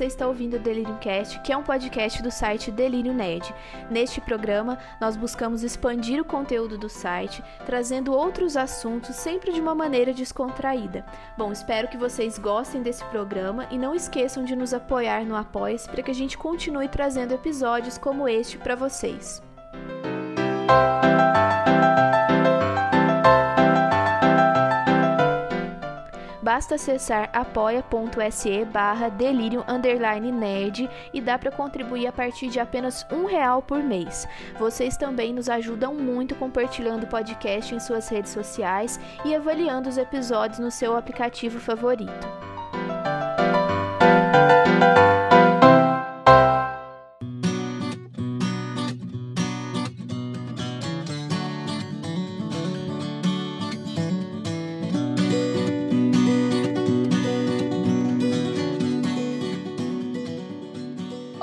você está ouvindo o Delirium Cast, que é um podcast do site Delirium Nerd. Neste programa, nós buscamos expandir o conteúdo do site, trazendo outros assuntos sempre de uma maneira descontraída. Bom, espero que vocês gostem desse programa e não esqueçam de nos apoiar no Apoia-se para que a gente continue trazendo episódios como este para vocês. Basta acessar apoia.se barra delírio underline nerd e dá para contribuir a partir de apenas um real por mês. Vocês também nos ajudam muito compartilhando o podcast em suas redes sociais e avaliando os episódios no seu aplicativo favorito.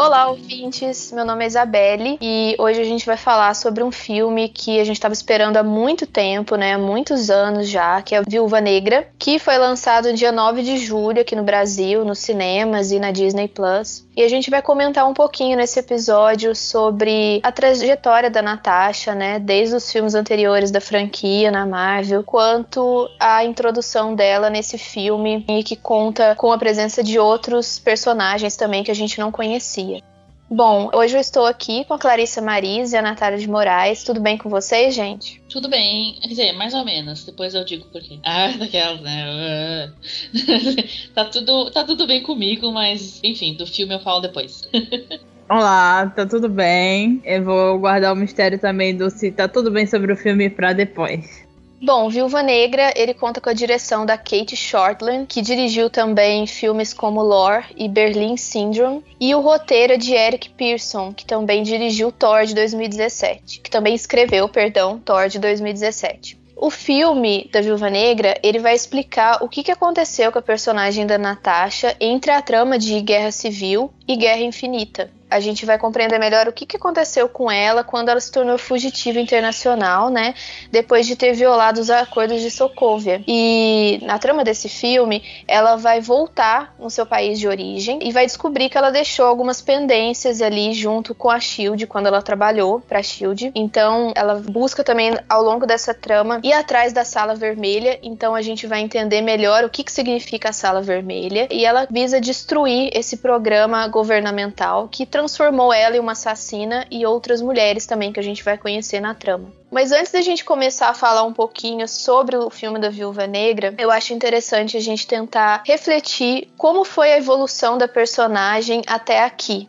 Olá, ouvintes. Meu nome é Isabelle e hoje a gente vai falar sobre um filme que a gente estava esperando há muito tempo, né? Há muitos anos já, que é Viúva Negra, que foi lançado dia 9 de julho aqui no Brasil, nos cinemas e na Disney Plus. E a gente vai comentar um pouquinho nesse episódio sobre a trajetória da Natasha, né? Desde os filmes anteriores da franquia na Marvel, quanto a introdução dela nesse filme e que conta com a presença de outros personagens também que a gente não conhecia. Bom, hoje eu estou aqui com a Clarissa Maris e a Natália de Moraes. Tudo bem com vocês, gente? Tudo bem, quer dizer, mais ou menos. Depois eu digo por quê. Ah, daquela, né? tá, tudo, tá tudo bem comigo, mas enfim, do filme eu falo depois. Olá, tá tudo bem? Eu vou guardar o mistério também do se tá tudo bem sobre o filme pra depois. Bom, Viúva Negra, ele conta com a direção da Kate Shortland, que dirigiu também filmes como Lore e Berlin Syndrome, e o roteiro é de Eric Pearson, que também dirigiu Thor de 2017, que também escreveu, perdão, Thor de 2017. O filme da Viúva Negra, ele vai explicar o que, que aconteceu com a personagem da Natasha entre a trama de Guerra Civil e Guerra Infinita a gente vai compreender melhor o que, que aconteceu com ela quando ela se tornou fugitiva internacional, né? Depois de ter violado os acordos de Sokovia. E na trama desse filme, ela vai voltar no seu país de origem e vai descobrir que ela deixou algumas pendências ali junto com a Shield quando ela trabalhou para Shield. Então, ela busca também ao longo dessa trama ir atrás da Sala Vermelha. Então, a gente vai entender melhor o que, que significa a Sala Vermelha e ela visa destruir esse programa governamental que transformou ela em uma assassina e outras mulheres também que a gente vai conhecer na trama. Mas antes da gente começar a falar um pouquinho sobre o filme da Viúva Negra, eu acho interessante a gente tentar refletir como foi a evolução da personagem até aqui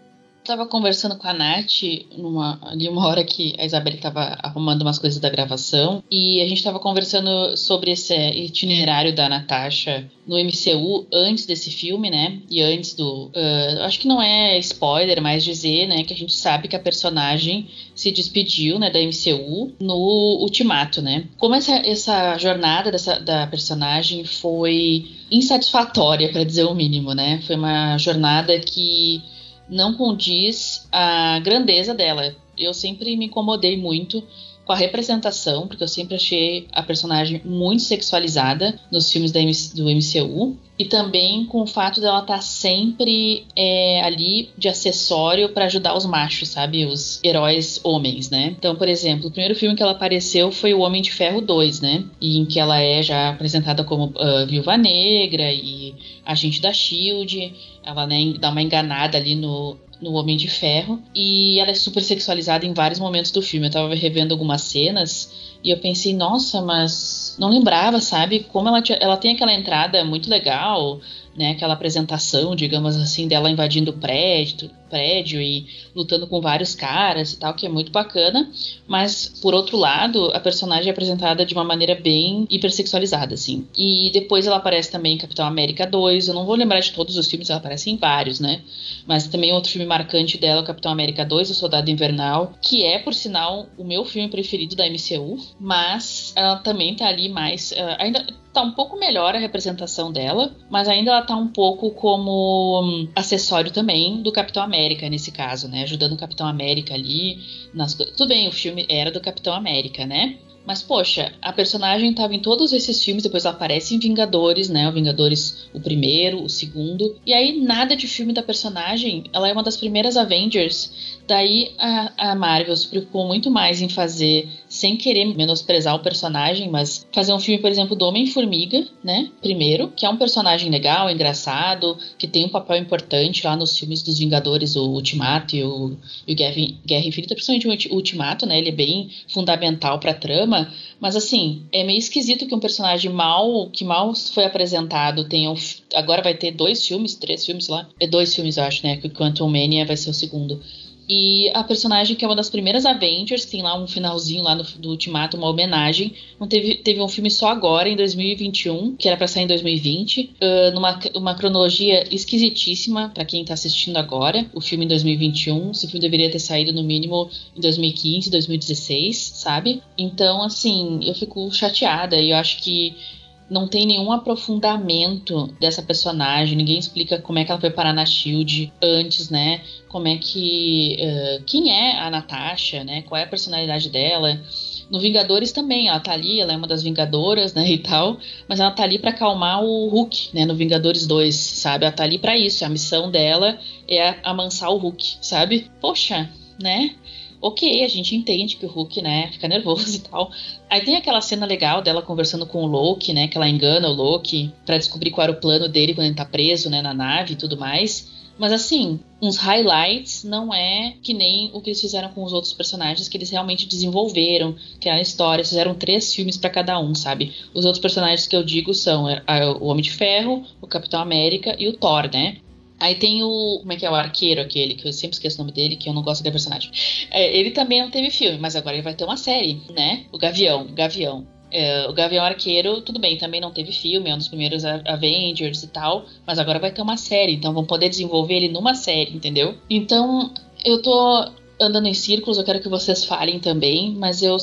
tava conversando com a Nath numa, ali uma hora que a Isabelle tava arrumando umas coisas da gravação e a gente tava conversando sobre esse itinerário da Natasha no MCU antes desse filme, né? E antes do. Uh, acho que não é spoiler, mas dizer, né, que a gente sabe que a personagem se despediu, né, da MCU no Ultimato, né? Como essa, essa jornada dessa, da personagem foi insatisfatória, para dizer o mínimo, né? Foi uma jornada que não condiz a grandeza dela. Eu sempre me incomodei muito com a representação, porque eu sempre achei a personagem muito sexualizada nos filmes da, do MCU. E também com o fato dela estar tá sempre é, ali de acessório para ajudar os machos, sabe? Os heróis homens, né? Então, por exemplo, o primeiro filme que ela apareceu foi O Homem de Ferro 2, né? E em que ela é já apresentada como uh, Viúva Negra e agente da Shield. Ela né, dá uma enganada ali no, no Homem de Ferro. E ela é super sexualizada em vários momentos do filme. Eu tava revendo algumas cenas e eu pensei, nossa, mas não lembrava, sabe? Como ela, ela tem aquela entrada muito legal, né? Aquela apresentação, digamos assim, dela invadindo o prédio, prédio e lutando com vários caras e tal, que é muito bacana. Mas, por outro lado, a personagem é apresentada de uma maneira bem hipersexualizada, assim. E depois ela aparece também em Capitão América 2. Eu não vou lembrar de todos os filmes, ela aparece em vários, né? Mas também outro filme marcante dela, Capitão América 2, O Soldado Invernal, que é, por sinal, o meu filme preferido da MCU. Mas ela também tá ali mais. Uh, ainda tá um pouco melhor a representação dela, mas ainda ela tá um pouco como hum, acessório também do Capitão América nesse caso, né? Ajudando o Capitão América ali nas Tudo bem, o filme era do Capitão América, né? Mas, poxa, a personagem estava em todos esses filmes, depois ela aparece em Vingadores, né? O Vingadores, o primeiro, o segundo. E aí, nada de filme da personagem. Ela é uma das primeiras Avengers. Daí a, a Marvel se preocupou muito mais em fazer, sem querer menosprezar o personagem, mas fazer um filme, por exemplo, do Homem-Formiga, né? Primeiro, que é um personagem legal, engraçado, que tem um papel importante lá nos filmes dos Vingadores, o Ultimato e o, e o Guerra, Guerra Infinita, principalmente o Ultimato, né? Ele é bem fundamental pra trama, mas assim, é meio esquisito que um personagem mal, que mal foi apresentado, tenha um, agora vai ter dois filmes, três filmes lá, é dois filmes eu acho, né? Que o Quantum Mania vai ser o segundo e a personagem que é uma das primeiras Avengers, tem lá um finalzinho lá no, do Ultimato, uma homenagem. Não teve, teve um filme só agora, em 2021, que era para sair em 2020, uh, numa uma cronologia esquisitíssima para quem tá assistindo agora. O filme em 2021, esse filme deveria ter saído no mínimo em 2015, 2016, sabe? Então, assim, eu fico chateada e eu acho que não tem nenhum aprofundamento dessa personagem, ninguém explica como é que ela foi parar na Shield antes, né? Como é que. Uh, quem é a Natasha, né? Qual é a personalidade dela. No Vingadores também, ela tá ali, ela é uma das Vingadoras, né, e tal, mas ela tá ali para acalmar o Hulk, né, no Vingadores 2, sabe? Ela tá ali para isso, a missão dela é amansar o Hulk, sabe? Poxa, né? Ok, a gente entende que o Hulk, né, fica nervoso e tal. Aí tem aquela cena legal dela conversando com o Loki, né, que ela engana o Loki para descobrir qual era o plano dele quando ele tá preso, né, na nave e tudo mais. Mas assim, uns highlights não é que nem o que eles fizeram com os outros personagens, que eles realmente desenvolveram, criaram histórias, fizeram três filmes para cada um, sabe? Os outros personagens que eu digo são é, o Homem de Ferro, o Capitão América e o Thor, né? Aí tem o. Como é que é? O arqueiro, aquele, que eu sempre esqueço o nome dele, que eu não gosto da personagem. É, ele também não teve filme, mas agora ele vai ter uma série, né? O Gavião. Gavião. É, o Gavião Arqueiro, tudo bem, também não teve filme, é um dos primeiros Avengers e tal, mas agora vai ter uma série, então vão poder desenvolver ele numa série, entendeu? Então, eu tô andando em círculos, eu quero que vocês falem também, mas eu,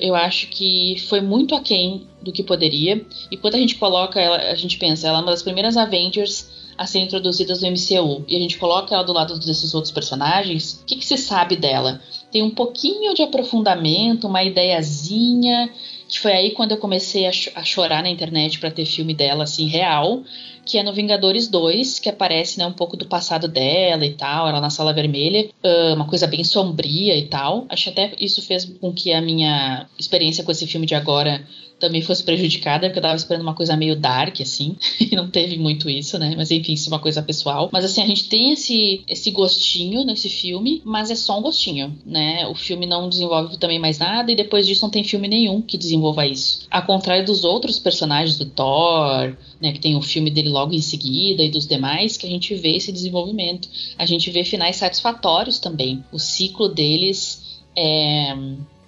eu acho que foi muito aquém do que poderia. E quando a gente coloca ela, a gente pensa, ela é uma das primeiras Avengers a ser introduzidas no MCU e a gente coloca ela do lado desses outros personagens, o que, que se sabe dela? Tem um pouquinho de aprofundamento, uma ideiazinha, que foi aí quando eu comecei a, ch a chorar na internet para ter filme dela assim real, que é no Vingadores 2, que aparece né, um pouco do passado dela e tal, ela na Sala Vermelha, uma coisa bem sombria e tal. Acho até isso fez com que a minha experiência com esse filme de agora também fosse prejudicada, porque eu tava esperando uma coisa meio dark, assim, e não teve muito isso, né? Mas enfim, isso é uma coisa pessoal. Mas assim, a gente tem esse, esse gostinho nesse filme, mas é só um gostinho, né? O filme não desenvolve também mais nada, e depois disso não tem filme nenhum que desenvolva isso. Ao contrário dos outros personagens do Thor, né, que tem o filme dele logo em seguida, e dos demais, que a gente vê esse desenvolvimento. A gente vê finais satisfatórios também. O ciclo deles é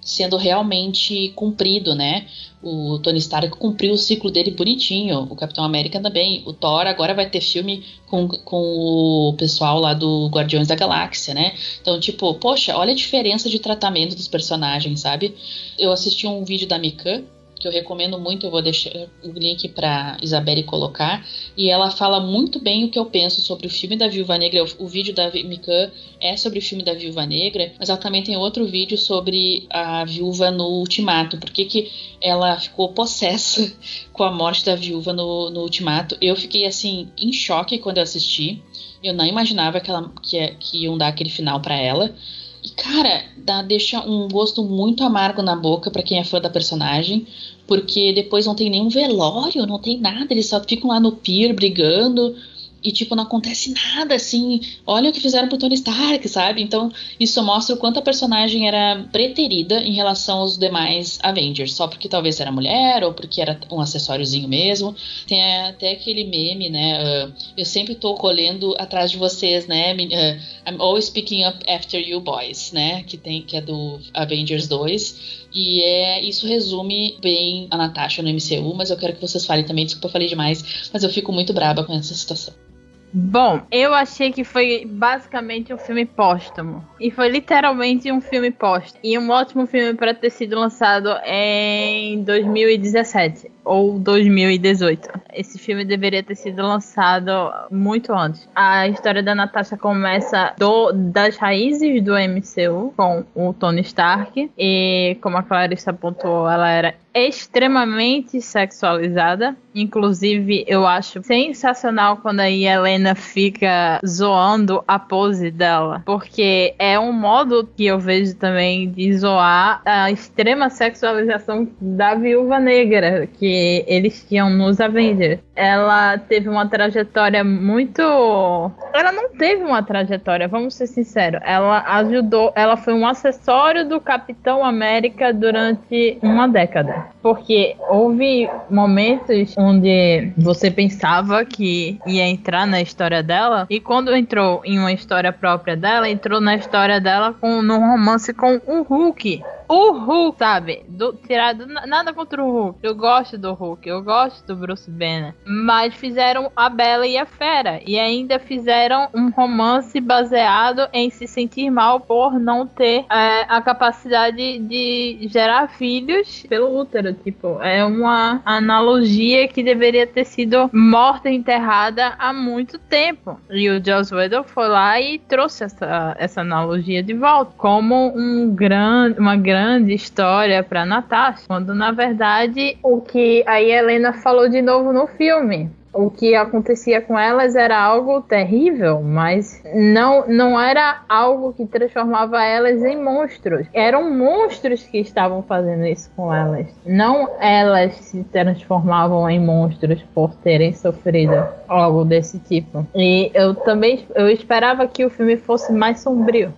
sendo realmente cumprido, né? O Tony Stark cumpriu o ciclo dele bonitinho, o Capitão América também. O Thor agora vai ter filme com, com o pessoal lá do Guardiões da Galáxia, né? Então, tipo, poxa, olha a diferença de tratamento dos personagens, sabe? Eu assisti um vídeo da Mikan, que eu recomendo muito, eu vou deixar o link para Isabelle colocar, e ela fala muito bem o que eu penso sobre o filme da Viúva Negra. O, o vídeo da Mikan é sobre o filme da Viúva Negra, mas ela também tem outro vídeo sobre a viúva no Ultimato, porque que ela ficou possessa com a morte da viúva no, no Ultimato. Eu fiquei assim em choque quando eu assisti. Eu não imaginava que, ela, que, que iam dar aquele final para ela. Cara, dá, deixa um gosto muito amargo na boca para quem é fã da personagem, porque depois não tem nenhum velório, não tem nada, eles só ficam lá no pier brigando e, tipo, não acontece nada, assim. Olha o que fizeram pro Tony Stark, sabe? Então, isso mostra o quanto a personagem era preterida em relação aos demais Avengers. Só porque talvez era mulher, ou porque era um acessóriozinho mesmo. Tem até aquele meme, né? Uh, eu sempre tô colhendo atrás de vocês, né? Uh, I'm always picking up after you boys, né? Que, tem, que é do Avengers 2. E é, isso resume bem a Natasha no MCU, mas eu quero que vocês falem também. Desculpa, eu falei demais, mas eu fico muito braba com essa situação. Bom, eu achei que foi basicamente um filme póstumo. E foi literalmente um filme póstumo. E um ótimo filme para ter sido lançado em 2017. Ou 2018. Esse filme deveria ter sido lançado muito antes. A história da Natasha começa do, das raízes do MCU com o Tony Stark e como a Clarissa apontou, ela era extremamente sexualizada. Inclusive, eu acho sensacional quando a Helena fica zoando a pose dela. Porque é um modo que eu vejo também de zoar a extrema sexualização da viúva negra que eles tinham nos Avengers. Ela teve uma trajetória muito. Ela não teve uma trajetória, vamos ser sinceros. Ela ajudou, ela foi um acessório do Capitão América durante uma década. Porque houve momentos onde você pensava que ia entrar na história dela, e quando entrou em uma história própria dela, entrou na história dela com num romance com o Hulk o Hulk, sabe? Do, tirado nada contra o Hulk. Eu gosto do Hulk, eu gosto do Bruce Banner. Mas fizeram a Bela e a Fera. E ainda fizeram um romance baseado em se sentir mal por não ter é, a capacidade de gerar filhos pelo útero. Tipo, é uma analogia que deveria ter sido morta e enterrada há muito tempo. E o Joss Whedon foi lá e trouxe essa, essa analogia de volta. Como um grande, uma grande grande história para Natasha, quando na verdade o que a Helena falou de novo no filme o que acontecia com elas era algo terrível, mas não, não era algo que transformava elas em monstros. Eram monstros que estavam fazendo isso com elas. Não elas se transformavam em monstros por terem sofrido algo desse tipo. E eu também eu esperava que o filme fosse mais sombrio.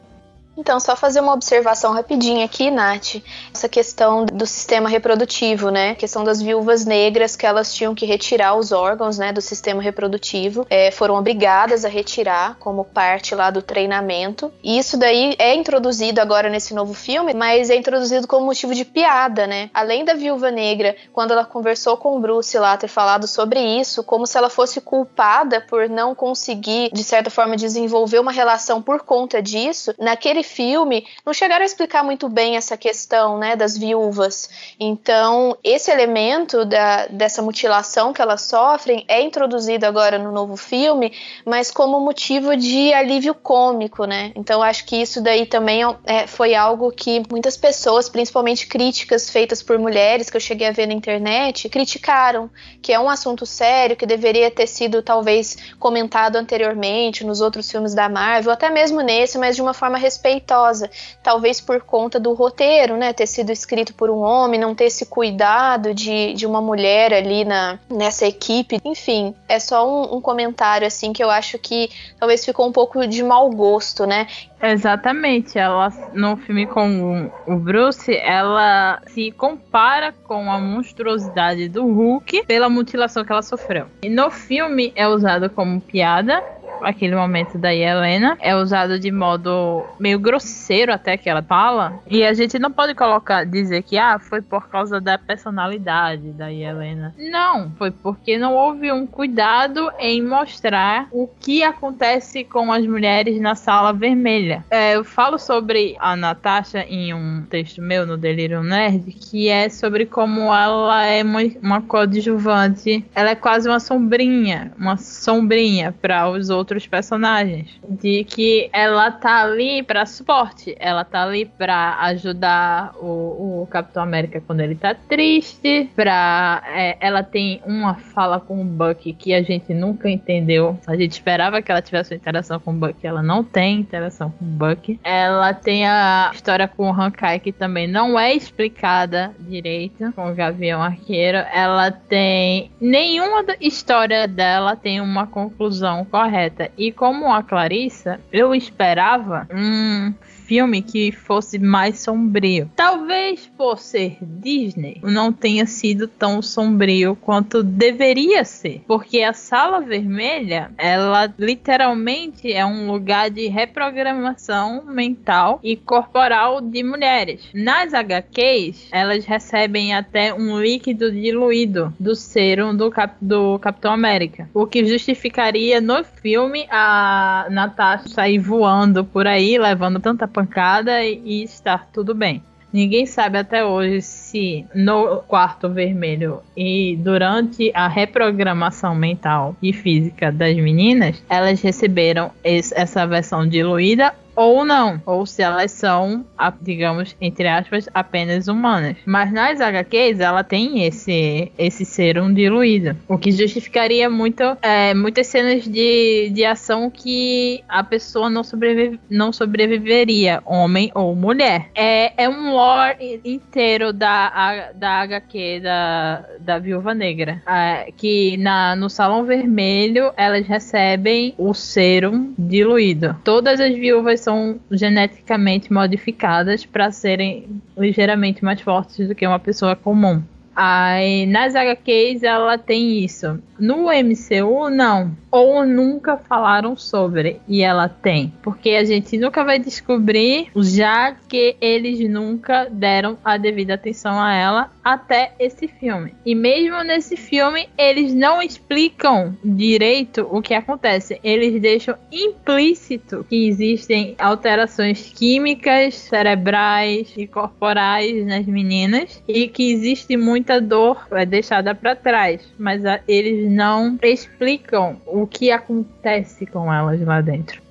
Então, só fazer uma observação rapidinha aqui, Nath, essa questão do sistema reprodutivo, né? A questão das viúvas negras que elas tinham que retirar os órgãos, né, do sistema reprodutivo, é, foram obrigadas a retirar como parte lá do treinamento. E isso daí é introduzido agora nesse novo filme, mas é introduzido como motivo de piada, né? Além da viúva negra, quando ela conversou com o Bruce lá ter falado sobre isso, como se ela fosse culpada por não conseguir, de certa forma, desenvolver uma relação por conta disso, naquele filme não chegaram a explicar muito bem essa questão, né, das viúvas. Então, esse elemento da, dessa mutilação que elas sofrem é introduzido agora no novo filme, mas como motivo de alívio cômico, né? Então, acho que isso daí também é, foi algo que muitas pessoas, principalmente críticas feitas por mulheres que eu cheguei a ver na internet, criticaram, que é um assunto sério que deveria ter sido talvez comentado anteriormente nos outros filmes da Marvel, até mesmo nesse, mas de uma forma respeitosa respeitosa, talvez por conta do roteiro, né, ter sido escrito por um homem, não ter esse cuidado de, de uma mulher ali na, nessa equipe, enfim, é só um, um comentário assim que eu acho que talvez ficou um pouco de mau gosto, né? Exatamente, ela no filme com o Bruce, ela se compara com a monstruosidade do Hulk pela mutilação que ela sofreu. E no filme é usado como piada, aquele momento da Helena é usado de modo meio grosseiro até que ela fala. E a gente não pode colocar, dizer que ah, foi por causa da personalidade da Helena. Não, foi porque não houve um cuidado em mostrar o que acontece com as mulheres na sala vermelha. É, eu falo sobre a Natasha em um texto meu no Delirium Nerd, que é sobre como ela é uma, uma coadjuvante. Ela é quase uma sombrinha, uma sombrinha para os outros outros personagens. De que ela tá ali para suporte, ela tá ali para ajudar o, o, Capitão América quando ele tá triste, pra. É, ela tem uma fala com o Buck que a gente nunca entendeu. A gente esperava que ela tivesse uma interação com o Buck, ela não tem interação com o Buck. Ela tem a história com o Hankai que também não é explicada direito com o Gavião Arqueiro. Ela tem nenhuma história dela tem uma conclusão correta. E como a Clarissa, eu esperava um filme que fosse mais sombrio. Talvez por ser Disney, não tenha sido tão sombrio quanto deveria ser, porque a Sala Vermelha, ela literalmente é um lugar de reprogramação mental e corporal de mulheres. Nas HQs, elas recebem até um líquido diluído do serum do, Cap do Capitão América, o que justificaria no filme a Natasha sair voando por aí, levando tanta pancada e, estar tudo bem. Ninguém sabe até hoje se no quarto vermelho e durante a reprogramação mental e física das meninas, elas receberam esse, essa versão diluída ou não, ou se elas são, digamos, entre aspas, apenas humanas. Mas nas HQs ela tem esse esse serum diluído, o que justificaria muito é, muitas cenas de, de ação que a pessoa não, sobrevive, não sobreviveria, homem ou mulher. É, é um lore inteiro da, da HQ da, da Viúva Negra, é, que na, no Salão Vermelho elas recebem o serum diluído. Todas as viúvas são geneticamente modificadas para serem ligeiramente mais fortes do que uma pessoa comum. Aí, nas HQs ela tem isso. No MCU, não ou nunca falaram sobre e ela tem, porque a gente nunca vai descobrir, já que eles nunca deram a devida atenção a ela até esse filme. E mesmo nesse filme, eles não explicam direito o que acontece. Eles deixam implícito que existem alterações químicas, cerebrais e corporais nas meninas e que existe muita dor é deixada para trás, mas eles não explicam o que acontece com elas lá dentro.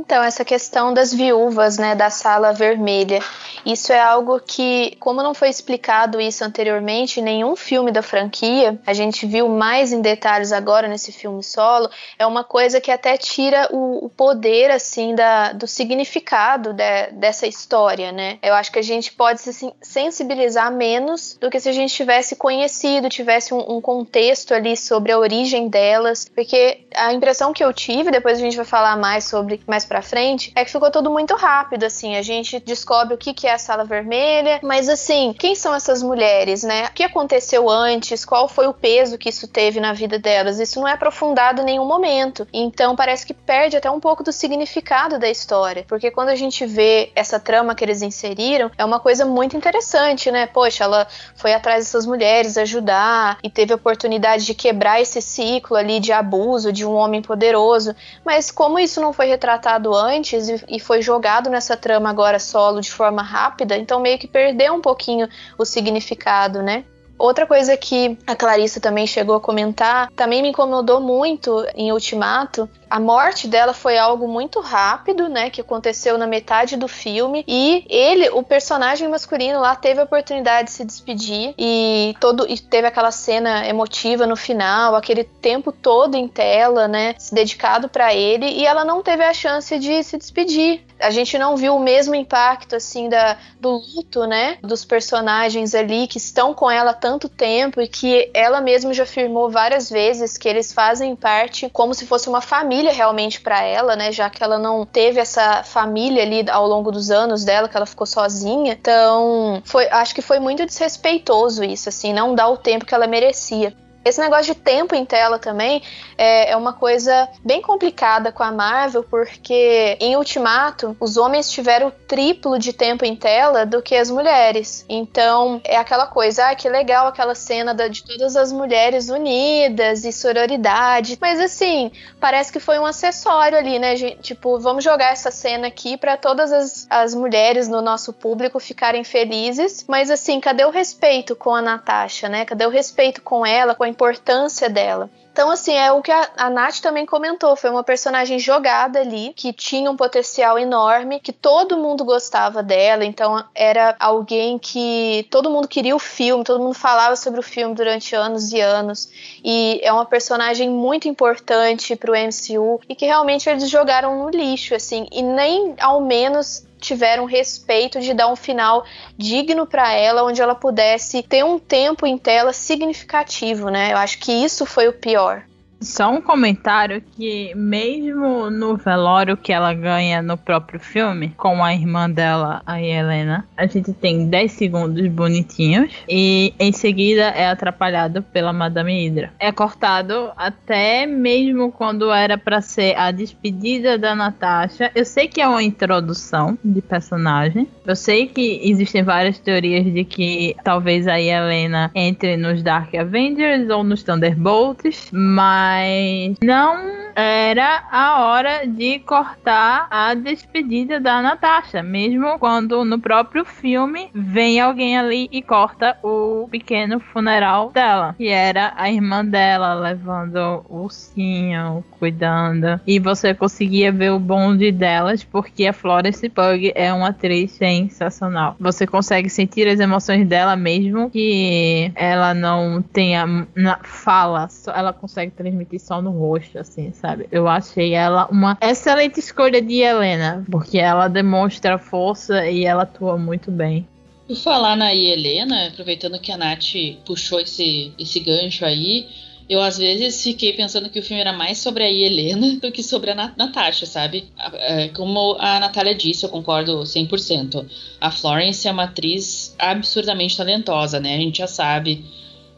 Então, essa questão das viúvas, né, da sala vermelha, isso é algo que, como não foi explicado isso anteriormente em nenhum filme da franquia, a gente viu mais em detalhes agora nesse filme solo, é uma coisa que até tira o, o poder, assim, da, do significado de, dessa história, né? Eu acho que a gente pode se sensibilizar menos do que se a gente tivesse conhecido, tivesse um, um contexto ali sobre a origem delas, porque a impressão que eu tive, depois a gente vai falar mais sobre mais pra frente, é que ficou tudo muito rápido, assim. A gente descobre o que, que é a sala vermelha, mas assim, quem são essas mulheres, né? O que aconteceu antes? Qual foi o peso que isso teve na vida delas? Isso não é aprofundado em nenhum momento. Então parece que perde até um pouco do significado da história. Porque quando a gente vê essa trama que eles inseriram, é uma coisa muito interessante, né? Poxa, ela foi atrás dessas mulheres ajudar e teve a oportunidade de quebrar esse ciclo ali de abuso de um homem poderoso. Mas como isso não foi retratado antes e, e foi jogado nessa trama agora solo de forma rápida, então meio que perdeu um pouquinho o significado, né? Outra coisa que a Clarissa também chegou a comentar, também me incomodou muito em Ultimato, a morte dela foi algo muito rápido, né, que aconteceu na metade do filme e ele, o personagem masculino lá teve a oportunidade de se despedir e todo e teve aquela cena emotiva no final, aquele tempo todo em tela, né, dedicado para ele e ela não teve a chance de se despedir. A gente não viu o mesmo impacto assim da do luto, né, dos personagens ali que estão com ela há tanto tempo e que ela mesma já afirmou várias vezes que eles fazem parte como se fosse uma família realmente para ela, né? Já que ela não teve essa família ali ao longo dos anos dela, que ela ficou sozinha. Então, foi, acho que foi muito desrespeitoso isso, assim, não dar o tempo que ela merecia. Esse negócio de tempo em tela também é, é, uma coisa bem complicada com a Marvel, porque em Ultimato os homens tiveram o triplo de tempo em tela do que as mulheres. Então é aquela coisa, ah, que legal aquela cena de todas as mulheres unidas e sororidade. Mas assim, parece que foi um acessório ali, né? Tipo, vamos jogar essa cena aqui para todas as, as mulheres no nosso público ficarem felizes. Mas assim, cadê o respeito com a Natasha, né? Cadê o respeito com ela, com a importância dela. Então, assim, é o que a, a Nath também comentou. Foi uma personagem jogada ali, que tinha um potencial enorme, que todo mundo gostava dela. Então, era alguém que todo mundo queria o filme, todo mundo falava sobre o filme durante anos e anos. E é uma personagem muito importante pro MCU e que realmente eles jogaram no lixo, assim. E nem ao menos tiveram respeito de dar um final digno para ela, onde ela pudesse ter um tempo em tela significativo, né? Eu acho que isso foi o pior. Só um comentário que mesmo no velório que ela ganha no próprio filme, com a irmã dela, a Helena, a gente tem 10 segundos bonitinhos e em seguida é atrapalhado pela Madame Hydra. É cortado até mesmo quando era para ser a despedida da Natasha. Eu sei que é uma introdução de personagem. Eu sei que existem várias teorias de que talvez a Helena entre nos Dark Avengers ou nos Thunderbolts, mas mas não era a hora de cortar a despedida da Natasha, mesmo quando no próprio filme vem alguém ali e corta o pequeno funeral dela, que era a irmã dela levando o ursinho, cuidando, e você conseguia ver o bonde delas porque a Florence Pug é uma atriz sensacional. Você consegue sentir as emoções dela mesmo que ela não tenha fala, ela consegue transmitir só no rosto, assim, sabe? Eu achei ela uma excelente escolha de Helena, porque ela demonstra força e ela atua muito bem. Por falar na Helena, aproveitando que a Nath puxou esse, esse gancho aí, eu às vezes fiquei pensando que o filme era mais sobre a Helena do que sobre a Nat Natasha, sabe? É, como a Natália disse, eu concordo 100%. A Florence é uma atriz absurdamente talentosa, né? A gente já sabe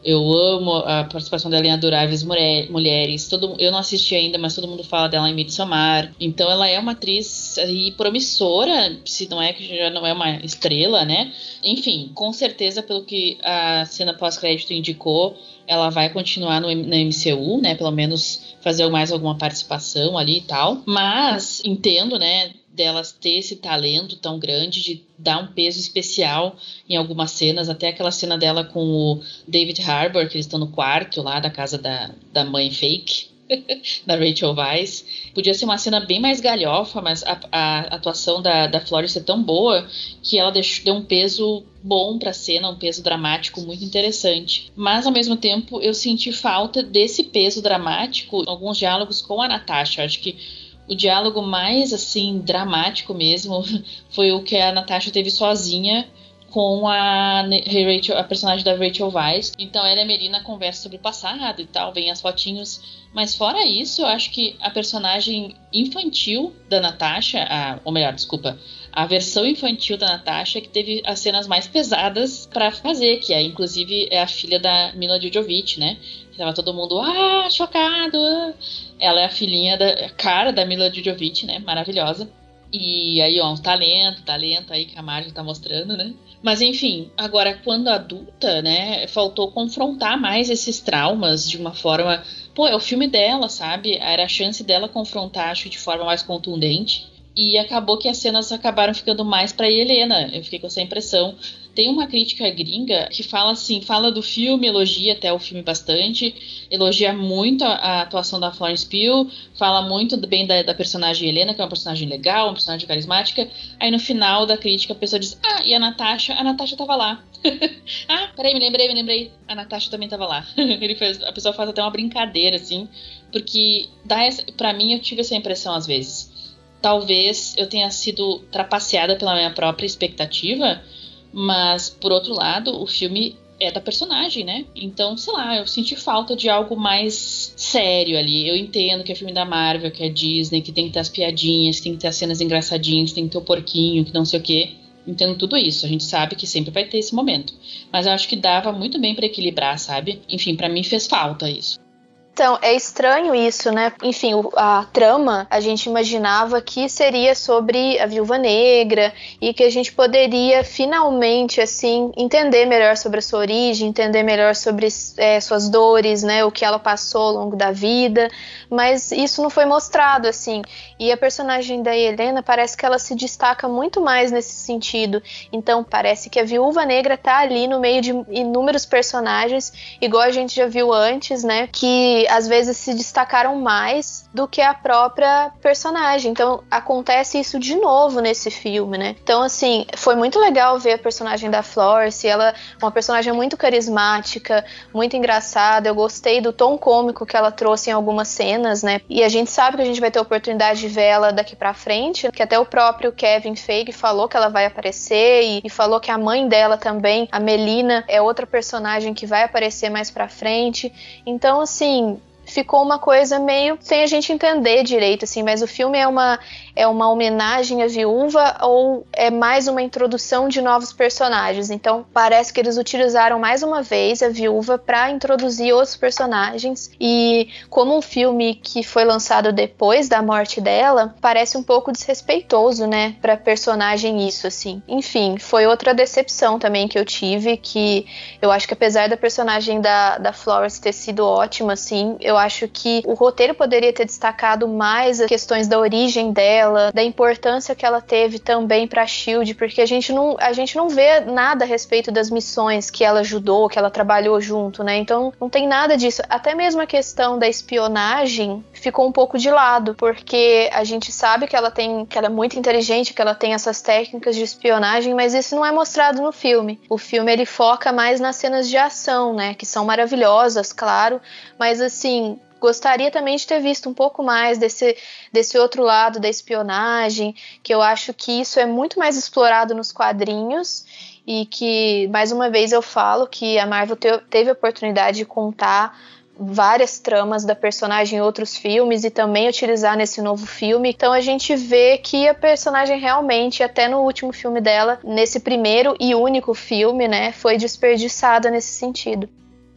eu amo a participação dela em Adoráveis Mulheres. Todo, eu não assisti ainda, mas todo mundo fala dela em Midsommar. Então ela é uma atriz e promissora, se não é que já não é uma estrela, né? Enfim, com certeza, pelo que a cena pós-crédito indicou, ela vai continuar no, na MCU, né? Pelo menos fazer mais alguma participação ali e tal. Mas entendo, né? Delas ter esse talento tão grande de dar um peso especial em algumas cenas, até aquela cena dela com o David Harbour, que eles estão no quarto lá da casa da, da mãe fake, da Rachel Weisz. Podia ser uma cena bem mais galhofa, mas a, a atuação da, da Florence é tão boa que ela deixou, deu um peso bom pra cena, um peso dramático muito interessante. Mas ao mesmo tempo eu senti falta desse peso dramático em alguns diálogos com a Natasha. Acho que o diálogo mais assim dramático mesmo foi o que a Natasha teve sozinha com a, Rachel, a personagem da Rachel Weisz. Então ela e a Melina conversam sobre o passado e tal, vem as fotinhos. Mas fora isso, eu acho que a personagem infantil da Natasha, a, ou melhor, desculpa, a versão infantil da Natasha que teve as cenas mais pesadas para fazer, que é inclusive é a filha da Mila Djokovic, né? Tava todo mundo, ah, chocado. Ela é a filhinha da cara da Mila Djokovic, né? Maravilhosa. E aí, ó, um talento, talento aí que a Marge tá mostrando, né? Mas enfim, agora quando adulta, né, faltou confrontar mais esses traumas de uma forma. Pô, é o filme dela, sabe? Era a chance dela confrontar, acho, de forma mais contundente. E acabou que as cenas acabaram ficando mais para Helena. Eu fiquei com essa impressão. Tem uma crítica gringa que fala assim, fala do filme, elogia até o filme bastante, elogia muito a, a atuação da Florence Pugh, fala muito bem da, da, personagem Helena, que é uma personagem legal, uma personagem carismática. Aí no final da crítica a pessoa diz: "Ah, e a Natasha? A Natasha tava lá". ah, peraí, me lembrei, me lembrei. A Natasha também tava lá. Ele fez, a pessoa faz até uma brincadeira assim, porque dá essa, para mim eu tive essa impressão às vezes talvez eu tenha sido trapaceada pela minha própria expectativa, mas por outro lado, o filme é da personagem, né? Então, sei lá, eu senti falta de algo mais sério ali. Eu entendo que é filme da Marvel, que é Disney, que tem que ter as piadinhas, que tem que ter as cenas engraçadinhas, tem que ter o porquinho, que não sei o quê. Entendo tudo isso. A gente sabe que sempre vai ter esse momento. Mas eu acho que dava muito bem para equilibrar, sabe? Enfim, para mim fez falta isso. Então, é estranho isso, né? Enfim, a trama a gente imaginava que seria sobre a viúva negra e que a gente poderia finalmente, assim, entender melhor sobre a sua origem, entender melhor sobre é, suas dores, né? O que ela passou ao longo da vida. Mas isso não foi mostrado, assim. E a personagem da Helena parece que ela se destaca muito mais nesse sentido. Então, parece que a viúva negra tá ali no meio de inúmeros personagens, igual a gente já viu antes, né? Que às vezes se destacaram mais do que a própria personagem. Então acontece isso de novo nesse filme, né? Então, assim, foi muito legal ver a personagem da Florence. Ela é uma personagem muito carismática, muito engraçada. Eu gostei do tom cômico que ela trouxe em algumas cenas, né? E a gente sabe que a gente vai ter oportunidade de ver ela daqui para frente, que até o próprio Kevin Feige falou que ela vai aparecer e, e falou que a mãe dela também, a Melina, é outra personagem que vai aparecer mais para frente. Então, assim, ficou uma coisa meio sem a gente entender direito, assim, mas o filme é uma, é uma homenagem à viúva ou é mais uma introdução de novos personagens. Então, parece que eles utilizaram mais uma vez a viúva para introduzir outros personagens e como um filme que foi lançado depois da morte dela, parece um pouco desrespeitoso, né, para personagem isso assim. Enfim, foi outra decepção também que eu tive que eu acho que apesar da personagem da da Florence ter sido ótima assim, eu acho que o roteiro poderia ter destacado mais as questões da origem dela, da importância que ela teve também para Shield, porque a gente não a gente não vê nada a respeito das missões que ela ajudou, que ela trabalhou junto, né? Então não tem nada disso. Até mesmo a questão da espionagem ficou um pouco de lado, porque a gente sabe que ela tem que ela é muito inteligente, que ela tem essas técnicas de espionagem, mas isso não é mostrado no filme. O filme ele foca mais nas cenas de ação, né, que são maravilhosas, claro, mas assim, gostaria também de ter visto um pouco mais desse, desse outro lado da espionagem, que eu acho que isso é muito mais explorado nos quadrinhos e que, mais uma vez, eu falo que a Marvel te, teve a oportunidade de contar várias tramas da personagem em outros filmes e também utilizar nesse novo filme. Então a gente vê que a personagem realmente, até no último filme dela, nesse primeiro e único filme, né, foi desperdiçada nesse sentido.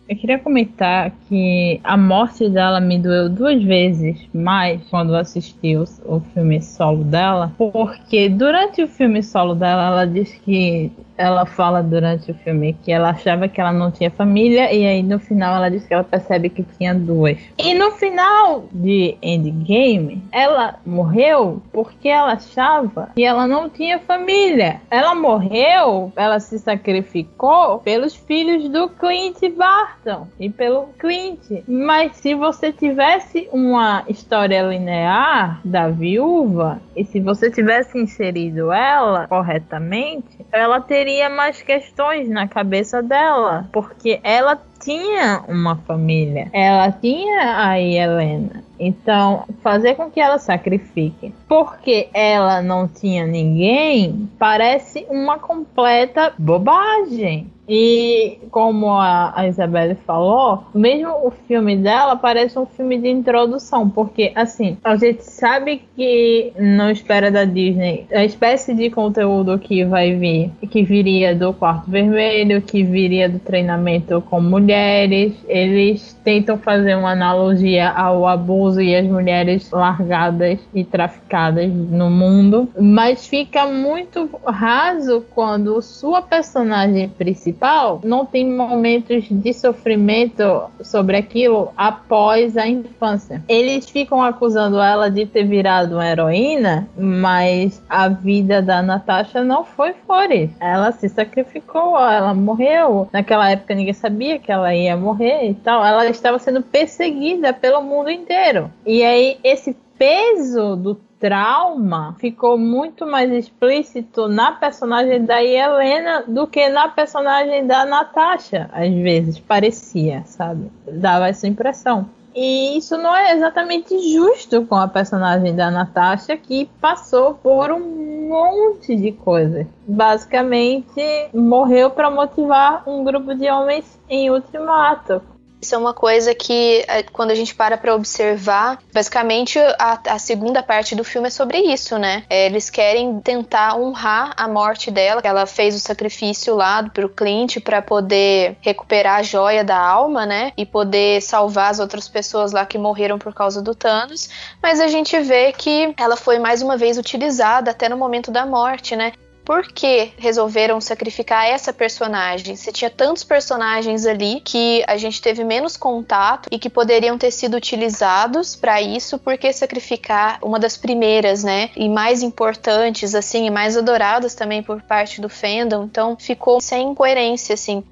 Eu queria comentar que a morte dela me doeu duas vezes mais quando assisti o, o filme solo dela, porque durante o filme solo dela ela diz que ela fala durante o filme que ela achava que ela não tinha família e aí no final ela diz que ela percebe que tinha duas. E no final de Endgame, ela morreu porque ela achava que ela não tinha família. Ela morreu, ela se sacrificou pelos filhos do Clint Barton e pelo Clint. Mas se você tivesse uma história linear da viúva e se você tivesse inserido ela corretamente, ela teria teria mais questões na cabeça dela, porque ela tinha uma família, ela tinha a Helena. Então, fazer com que ela sacrifique porque ela não tinha ninguém parece uma completa bobagem. E como a, a Isabelle falou, mesmo o filme dela parece um filme de introdução, porque assim, a gente sabe que não espera da Disney a espécie de conteúdo que vai vir, que viria do quarto vermelho, que viria do treinamento com mulheres, eles tentam fazer uma analogia ao abuso e as mulheres largadas e traficadas no mundo, mas fica muito raso quando sua personagem principal principal não tem momentos de sofrimento sobre aquilo após a infância. Eles ficam acusando ela de ter virado uma heroína, mas a vida da Natasha não foi flores. Ela se sacrificou, ela morreu. Naquela época ninguém sabia que ela ia morrer e tal. Ela estava sendo perseguida pelo mundo inteiro. E aí esse peso do trauma ficou muito mais explícito na personagem da Helena do que na personagem da Natasha, às vezes parecia, sabe? Dava essa impressão. E isso não é exatamente justo com a personagem da Natasha, que passou por um monte de coisas. Basicamente, morreu para motivar um grupo de homens em ultimato. Isso é uma coisa que, é, quando a gente para pra observar, basicamente a, a segunda parte do filme é sobre isso, né? É, eles querem tentar honrar a morte dela. Ela fez o sacrifício lá pro Clint para poder recuperar a joia da alma, né? E poder salvar as outras pessoas lá que morreram por causa do Thanos. Mas a gente vê que ela foi mais uma vez utilizada até no momento da morte, né? Por que resolveram sacrificar essa personagem? Se tinha tantos personagens ali que a gente teve menos contato e que poderiam ter sido utilizados para isso, por que sacrificar uma das primeiras, né? E mais importantes, assim, e mais adoradas também por parte do fandom. Então ficou sem coerência, assim.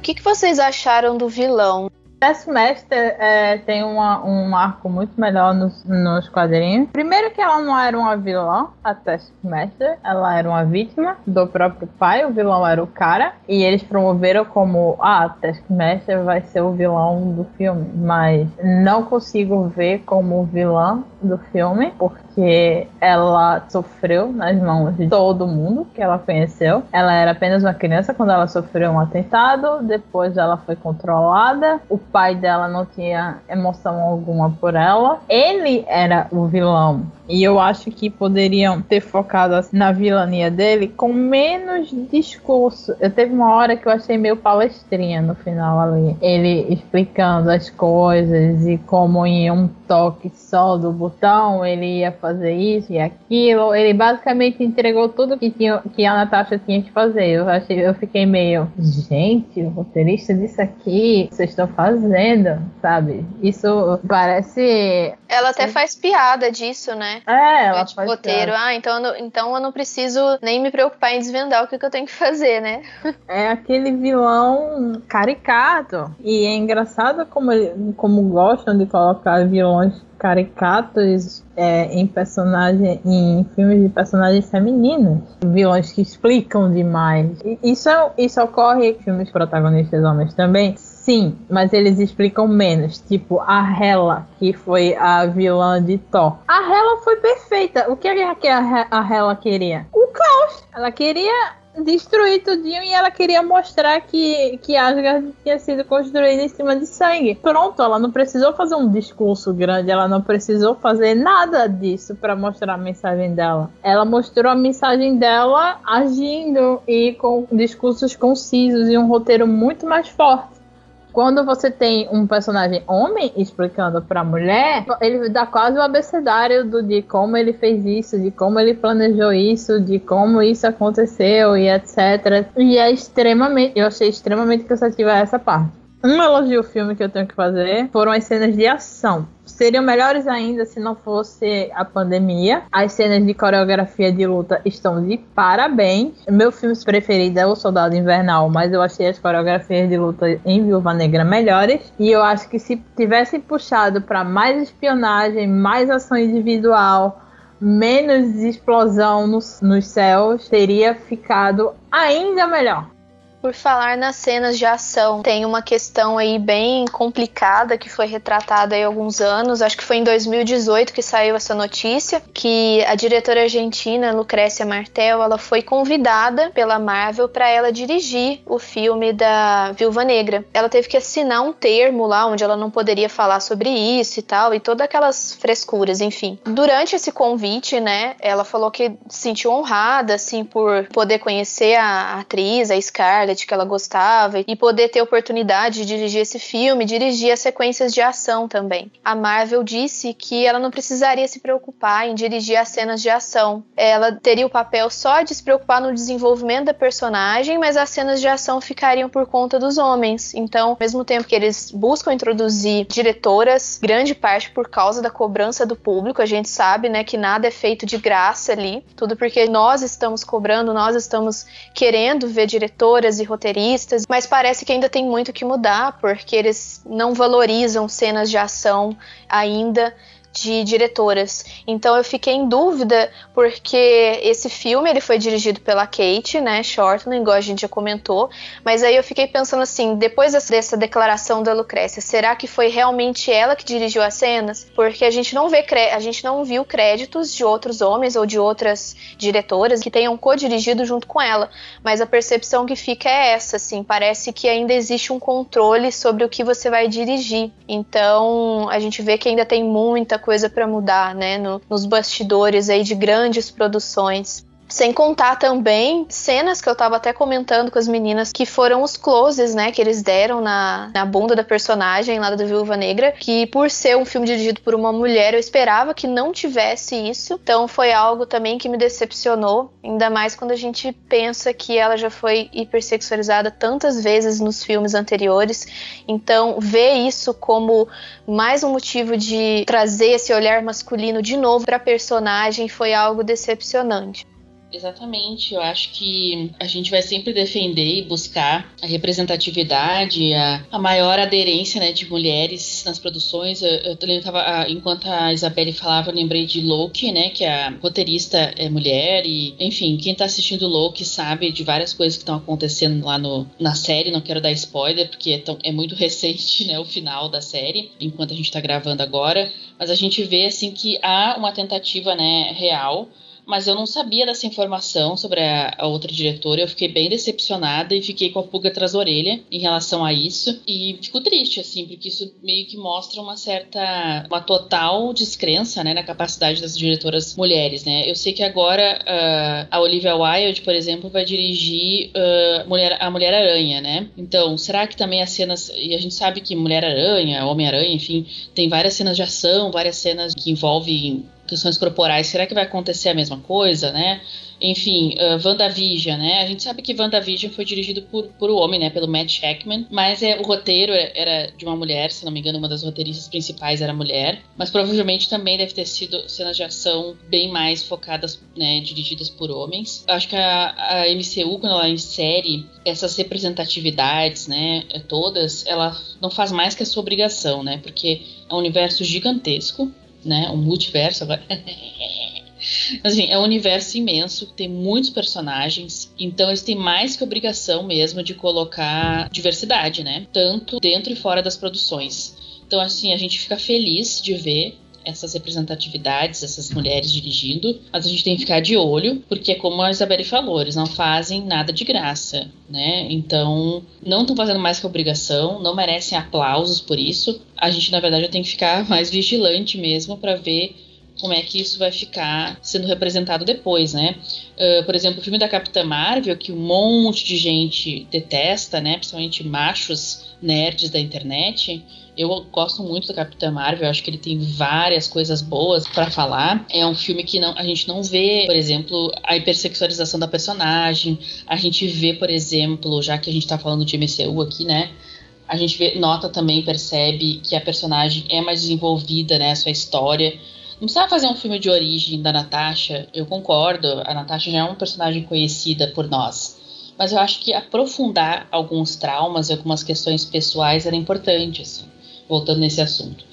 O que, que vocês acharam do vilão? Taskmaster é, tem uma, um arco muito melhor nos, nos quadrinhos. Primeiro que ela não era uma vilã, a Taskmaster, ela era uma vítima do próprio pai, o vilão era o cara, e eles promoveram como, ah, a Taskmaster vai ser o vilão do filme, mas não consigo ver como vilã do filme, porque ela sofreu nas mãos de todo mundo que ela conheceu. Ela era apenas uma criança quando ela sofreu um atentado, depois ela foi controlada. O pai dela não tinha emoção alguma por ela. Ele era o vilão. E eu acho que poderiam ter focado assim, na vilania dele com menos discurso. Eu teve uma hora que eu achei meio palestrinha no final ali. Ele explicando as coisas e como em um toque só do botão ele ia fazer isso e aquilo. Ele basicamente entregou tudo que, tinha, que a Natasha tinha que fazer. Eu, achei, eu fiquei meio, gente, o roteirista disso aqui, vocês estão fazendo, sabe? Isso parece. Ela até faz piada disso, né? É, ela tipo, roteiro. Ah, então eu, não, então eu não preciso nem me preocupar em desvendar o que, que eu tenho que fazer, né? É aquele vilão caricato. E é engraçado como, ele, como gostam de colocar vilões caricatos é, em personagem em filmes de personagens femininos vilões que explicam demais isso isso ocorre em filmes protagonistas homens também Sim, mas eles explicam menos. Tipo, a Hela, que foi a vilã de Thor. A Hela foi perfeita. O que é que a Hela queria? O caos. Ela queria destruir tudinho e ela queria mostrar que, que Asgard tinha sido construída em cima de sangue. Pronto, ela não precisou fazer um discurso grande, ela não precisou fazer nada disso para mostrar a mensagem dela. Ela mostrou a mensagem dela agindo e com discursos concisos e um roteiro muito mais forte. Quando você tem um personagem homem explicando pra mulher, ele dá quase o abecedário do, de como ele fez isso, de como ele planejou isso, de como isso aconteceu e etc. E é extremamente. Eu achei extremamente cansativa essa parte. Um elogio ao filme que eu tenho que fazer foram as cenas de ação seriam melhores ainda se não fosse a pandemia. As cenas de coreografia de luta estão de parabéns. Meu filme preferido é O Soldado Invernal, mas eu achei as coreografias de luta em Viúva Negra melhores. E eu acho que se tivessem puxado para mais espionagem, mais ação individual, menos explosão nos, nos céus, teria ficado ainda melhor. Por falar nas cenas de ação, tem uma questão aí bem complicada que foi retratada aí há alguns anos, acho que foi em 2018 que saiu essa notícia, que a diretora argentina Lucrécia Martel, ela foi convidada pela Marvel para ela dirigir o filme da Viúva Negra. Ela teve que assinar um termo lá onde ela não poderia falar sobre isso e tal, e todas aquelas frescuras, enfim. Durante esse convite, né, ela falou que se sentiu honrada assim por poder conhecer a atriz, a Scarlett Que ela gostava e poder ter oportunidade de dirigir esse filme, dirigir as sequências de ação também. A Marvel disse que ela não precisaria se preocupar em dirigir as cenas de ação. Ela teria o papel só de se preocupar no desenvolvimento da personagem, mas as cenas de ação ficariam por conta dos homens. Então, ao mesmo tempo que eles buscam introduzir diretoras, grande parte por causa da cobrança do público, a gente sabe, né, que nada é feito de graça ali, tudo porque nós estamos cobrando, nós estamos querendo ver diretoras e roteiristas, mas parece que ainda tem muito que mudar, porque eles não valorizam cenas de ação ainda de diretoras. Então eu fiquei em dúvida porque esse filme ele foi dirigido pela Kate, né, Shortland, igual a gente já comentou, mas aí eu fiquei pensando assim, depois dessa declaração da Lucrécia, será que foi realmente ela que dirigiu as cenas? Porque a gente não vê a gente não viu créditos de outros homens ou de outras diretoras que tenham co-dirigido junto com ela, mas a percepção que fica é essa, assim, parece que ainda existe um controle sobre o que você vai dirigir. Então, a gente vê que ainda tem muita coisa para mudar, né, no, nos bastidores aí de grandes produções. Sem contar também cenas que eu tava até comentando com as meninas, que foram os closes, né, que eles deram na, na bunda da personagem lá da Viúva Negra, que por ser um filme dirigido por uma mulher, eu esperava que não tivesse isso. Então foi algo também que me decepcionou, ainda mais quando a gente pensa que ela já foi hipersexualizada tantas vezes nos filmes anteriores. Então ver isso como mais um motivo de trazer esse olhar masculino de novo para personagem foi algo decepcionante. Exatamente, eu acho que a gente vai sempre defender e buscar a representatividade, a, a maior aderência né, de mulheres nas produções. Eu, eu, eu tava, enquanto a Isabelle falava, eu lembrei de Loki, né, que a roteirista é mulher e, enfim, quem tá assistindo Loki sabe de várias coisas que estão acontecendo lá no, na série. Não quero dar spoiler porque é, tão, é muito recente, né, o final da série, enquanto a gente tá gravando agora. Mas a gente vê assim que há uma tentativa, né, real mas eu não sabia dessa informação sobre a, a, outra diretora. Eu fiquei bem decepcionada e fiquei com a pulga atrás da orelha em relação a isso. E fico triste, assim, porque isso meio que mostra uma certa, uma total descrença, né, na capacidade das diretoras mulheres, né. Eu sei que agora uh, a Olivia Wilde, por exemplo, vai dirigir uh, Mulher, a Mulher-Aranha, né. Então, será que também as cenas. E a gente sabe que Mulher-Aranha, Homem-Aranha, enfim, tem várias cenas de ação, várias cenas que envolvem questões corporais, será que vai acontecer a mesma coisa, né? Enfim, uh, WandaVision, né? A gente sabe que WandaVision foi dirigido por, por o homem, né? Pelo Matt Shackman, mas é, o roteiro era de uma mulher, se não me engano, uma das roteiristas principais era mulher, mas provavelmente também deve ter sido cenas de ação bem mais focadas, né? Dirigidas por homens. Acho que a, a MCU, quando ela insere essas representatividades, né? Todas, ela não faz mais que a sua obrigação, né? Porque é um universo gigantesco, né? Um multiverso agora. assim, é um universo imenso, tem muitos personagens, então eles têm mais que obrigação mesmo de colocar diversidade, né? Tanto dentro e fora das produções. Então, assim, a gente fica feliz de ver essas representatividades, essas mulheres dirigindo, mas a gente tem que ficar de olho, porque como a Isabelle falou, eles não fazem nada de graça, né? Então, não estão fazendo mais que obrigação, não merecem aplausos por isso. A gente, na verdade, tem que ficar mais vigilante mesmo para ver como é que isso vai ficar sendo representado depois, né? Uh, por exemplo, o filme da Capitã Marvel, que um monte de gente detesta, né? Principalmente machos nerds da internet. Eu gosto muito da Capitã Marvel, acho que ele tem várias coisas boas para falar. É um filme que não, a gente não vê, por exemplo, a hipersexualização da personagem. A gente vê, por exemplo, já que a gente tá falando de MCU aqui, né? A gente vê, nota também, percebe que a personagem é mais desenvolvida, né? A sua história não precisava fazer um filme de origem da Natasha, eu concordo, a Natasha já é uma personagem conhecida por nós. Mas eu acho que aprofundar alguns traumas e algumas questões pessoais era importante, assim, voltando nesse assunto.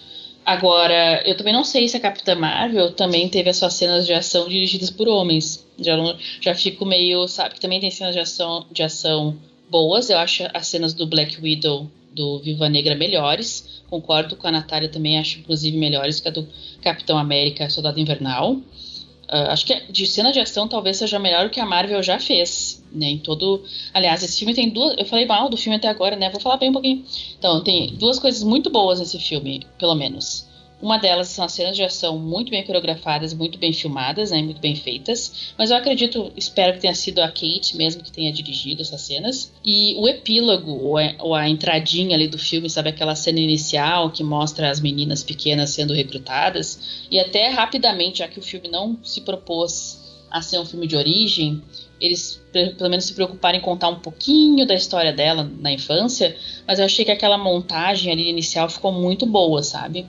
Agora, eu também não sei se a Capitã Marvel também teve as suas cenas de ação dirigidas por homens. Já, não, já fico meio, sabe, que também tem cenas de ação, de ação boas. Eu acho as cenas do Black Widow, do Viva Negra, melhores. Concordo com a Natália também, acho inclusive melhores que a do Capitão América Soldado Invernal. Uh, acho que de cena de ação talvez seja melhor do que a Marvel já fez. Né, em todo. Aliás, esse filme tem duas. Eu falei mal do filme até agora, né? Vou falar bem um pouquinho. Então, tem duas coisas muito boas nesse filme, pelo menos. Uma delas são as cenas de ação muito bem coreografadas, muito bem filmadas, né, muito bem feitas. Mas eu acredito, espero que tenha sido a Kate mesmo que tenha dirigido essas cenas. E o epílogo, ou a, ou a entradinha ali do filme, sabe aquela cena inicial que mostra as meninas pequenas sendo recrutadas. E até rapidamente, já que o filme não se propôs a ser um filme de origem, eles pelo menos se preocuparem em contar um pouquinho da história dela na infância, mas eu achei que aquela montagem ali inicial ficou muito boa, sabe?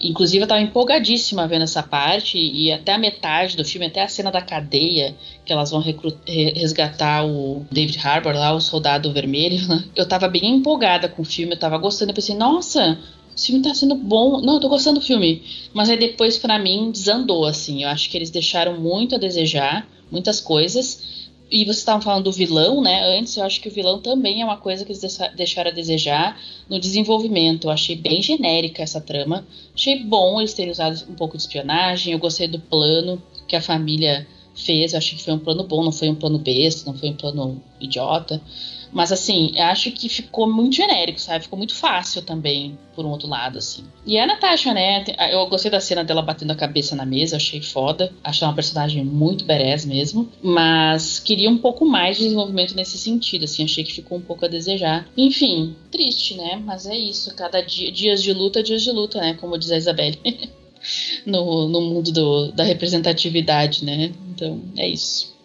Inclusive, eu estava empolgadíssima vendo essa parte, e até a metade do filme, até a cena da cadeia, que elas vão resgatar o David Harbour lá, o soldado vermelho. Né? Eu estava bem empolgada com o filme, eu estava gostando. Eu pensei, nossa, esse filme tá sendo bom. Não, eu tô gostando do filme. Mas aí depois, para mim, desandou, assim. Eu acho que eles deixaram muito a desejar, muitas coisas. E vocês estavam falando do vilão, né? Antes, eu acho que o vilão também é uma coisa que eles deixaram a desejar no desenvolvimento. Eu achei bem genérica essa trama. Achei bom eles terem usado um pouco de espionagem. Eu gostei do plano que a família fez. Eu achei que foi um plano bom, não foi um plano besta, não foi um plano idiota. Mas assim, acho que ficou muito genérico, sabe? Ficou muito fácil também, por um outro lado, assim. E a Natasha, né? Eu gostei da cena dela batendo a cabeça na mesa, achei foda. Achei uma personagem muito berés mesmo. Mas queria um pouco mais de desenvolvimento nesse sentido, assim. Achei que ficou um pouco a desejar. Enfim, triste, né? Mas é isso. Cada dia, dias de luta, dias de luta, né? Como diz a Isabelle. no, no mundo do, da representatividade, né? Então, é isso.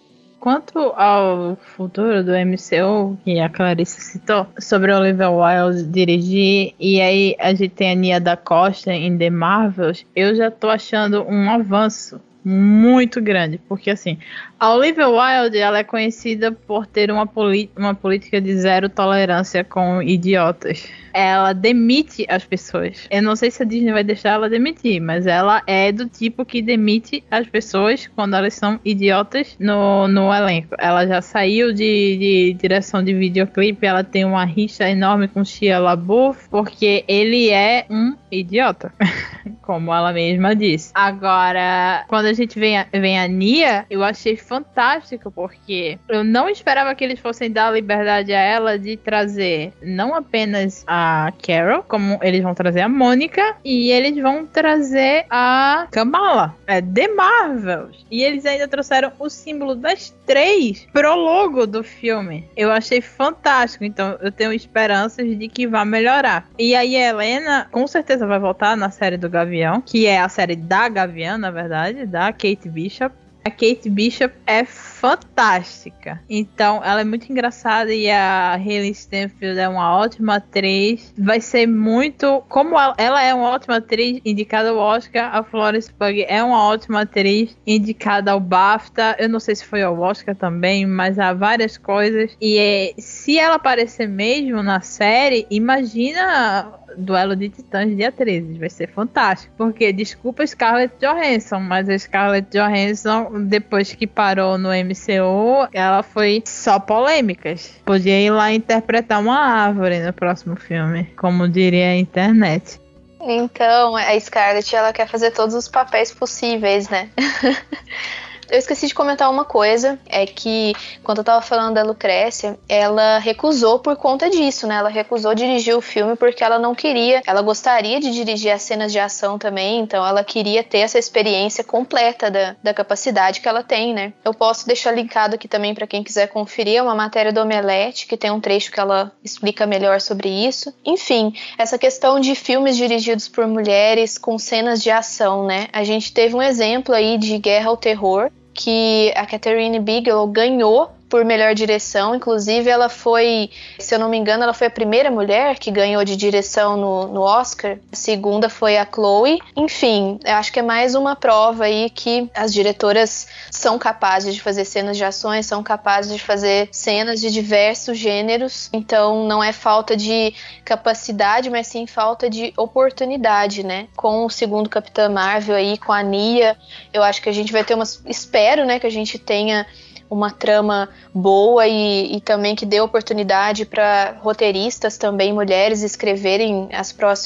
Quanto ao futuro do MCU, que a Clarice citou, sobre o Oliver Wilde dirigir, e aí a gente tem a Nia da Costa em The Marvels, eu já tô achando um avanço muito grande, porque assim, a Olivia Wilde ela é conhecida por ter uma, uma política de zero tolerância com idiotas. Ela demite as pessoas. Eu não sei se a Disney vai deixar ela demitir, mas ela é do tipo que demite as pessoas quando elas são idiotas no, no elenco. Ela já saiu de, de direção de videoclipe, ela tem uma rixa enorme com Shia LaBeouf, porque ele é um idiota, como ela mesma disse. Agora, quando a gente vem a, vem a Nia, eu achei fantástico, porque eu não esperava que eles fossem dar liberdade a ela de trazer não apenas a Carol, como eles vão trazer a Mônica, e eles vão trazer a Kamala. É The Marvels. E eles ainda trouxeram o símbolo das três pro logo do filme. Eu achei fantástico, então eu tenho esperanças de que vá melhorar. E aí a Helena com certeza vai voltar na série do Gavião, que é a série da Gavião, na verdade, da Kate Bishop. A Kate Bishop é fantástica. Então, ela é muito engraçada e a Hayley Stenfield é uma ótima atriz. Vai ser muito. Como ela, ela é uma ótima atriz indicada ao Oscar, a Florence Pugh é uma ótima atriz indicada ao BAFTA. Eu não sei se foi ao Oscar também, mas há várias coisas. E é, se ela aparecer mesmo na série, imagina duelo de titãs de atrizes. Vai ser fantástico. Porque, desculpa Scarlett Johansson, mas a Scarlett Johansson, depois que parou no MCU, ela foi só polêmicas. Podia ir lá interpretar uma árvore no próximo filme, como diria a internet. Então, a Scarlett, ela quer fazer todos os papéis possíveis, né? Eu esqueci de comentar uma coisa, é que quando eu tava falando da Lucrécia, ela recusou por conta disso, né? Ela recusou dirigir o filme porque ela não queria, ela gostaria de dirigir as cenas de ação também, então ela queria ter essa experiência completa da, da capacidade que ela tem, né? Eu posso deixar linkado aqui também para quem quiser conferir, é uma matéria do Omelete, que tem um trecho que ela explica melhor sobre isso. Enfim, essa questão de filmes dirigidos por mulheres com cenas de ação, né? A gente teve um exemplo aí de Guerra ao Terror, que a Catherine Bigelow ganhou por melhor direção. Inclusive, ela foi, se eu não me engano, ela foi a primeira mulher que ganhou de direção no, no Oscar. A segunda foi a Chloe. Enfim, acho que é mais uma prova aí que as diretoras são capazes de fazer cenas de ações, são capazes de fazer cenas de diversos gêneros. Então, não é falta de capacidade, mas sim falta de oportunidade, né? Com o segundo Capitã Marvel aí, com a Nia, eu acho que a gente vai ter uma. Espero, né, que a gente tenha uma trama boa e, e também que dê oportunidade para roteiristas também, mulheres, escreverem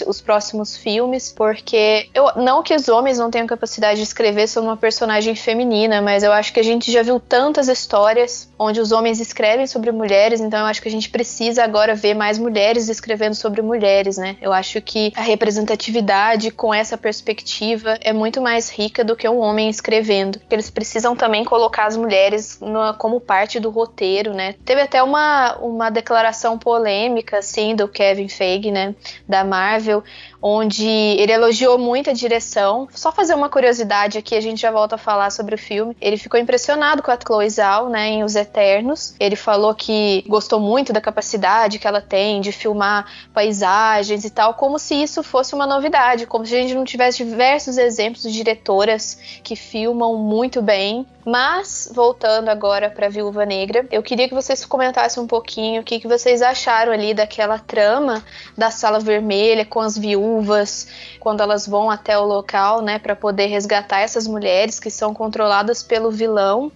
os próximos filmes, porque eu, não que os homens não tenham capacidade de escrever sobre uma personagem feminina, mas eu acho que a gente já viu tantas histórias onde os homens escrevem sobre mulheres, então eu acho que a gente precisa agora ver mais mulheres escrevendo sobre mulheres, né? Eu acho que a representatividade com essa perspectiva é muito mais rica do que um homem escrevendo. Eles precisam também colocar as mulheres no como parte do roteiro, né? Teve até uma, uma declaração polêmica, assim, do Kevin Feige, né? Da Marvel, onde ele elogiou muito a direção. Só fazer uma curiosidade aqui, a gente já volta a falar sobre o filme. Ele ficou impressionado com a Chloe Zhao, né, em Os Eternos. Ele falou que gostou muito da capacidade que ela tem de filmar paisagens e tal, como se isso fosse uma novidade, como se a gente não tivesse diversos exemplos de diretoras que filmam muito bem. Mas, voltando agora para Viúva Negra, eu queria que vocês comentassem um pouquinho o que, que vocês acharam ali daquela trama da Sala Vermelha com as viúvas viúvas, quando elas vão até o local, né, para poder resgatar essas mulheres que são controladas pelo vilão.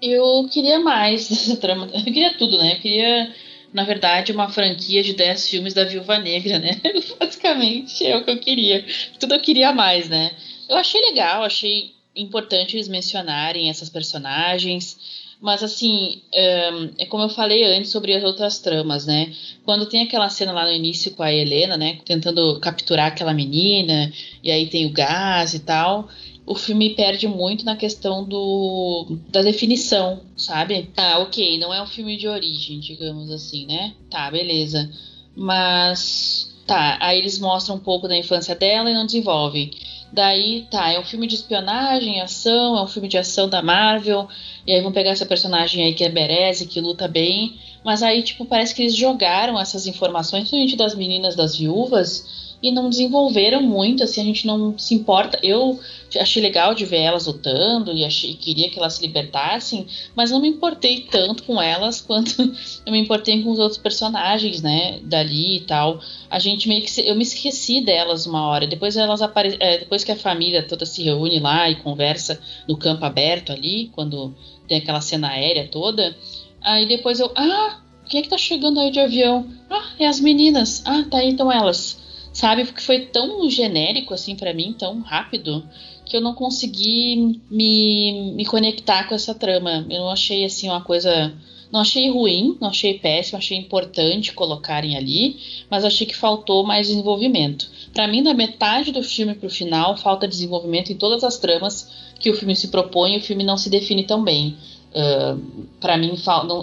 Eu queria mais dessa trama. Eu queria tudo, né? Eu queria, na verdade, uma franquia de 10 filmes da Viúva Negra, né? Basicamente é o que eu queria. Tudo eu queria mais, né? Eu achei legal, achei importante eles mencionarem essas personagens. Mas assim, é como eu falei antes sobre as outras tramas, né? Quando tem aquela cena lá no início com a Helena, né? Tentando capturar aquela menina, e aí tem o gás e tal. O filme perde muito na questão do da definição, sabe? Ah, ok, não é um filme de origem, digamos assim, né? Tá, beleza. Mas tá, aí eles mostram um pouco da infância dela e não desenvolvem. Daí, tá, é um filme de espionagem, ação, é um filme de ação da Marvel. E aí vão pegar essa personagem aí que é Bereze, que luta bem. Mas aí, tipo, parece que eles jogaram essas informações, principalmente das meninas das viúvas, e não desenvolveram muito, assim, a gente não se importa. Eu achei legal de ver elas lutando e achei queria que elas se libertassem, mas não me importei tanto com elas quanto eu me importei com os outros personagens, né, dali e tal. A gente meio que se, eu me esqueci delas uma hora. Depois elas apare, é, depois que a família toda se reúne lá e conversa no campo aberto ali, quando tem aquela cena aérea toda, aí depois eu, ah, quem é que tá chegando aí de avião? Ah, é as meninas. Ah, tá aí então elas sabe? Porque foi tão genérico assim para mim, tão rápido, que eu não consegui me, me conectar com essa trama. Eu não achei assim uma coisa. Não achei ruim, não achei péssimo, achei importante colocarem ali, mas achei que faltou mais desenvolvimento. Para mim, da metade do filme pro final, falta desenvolvimento em todas as tramas que o filme se propõe e o filme não se define tão bem. Uh, para mim,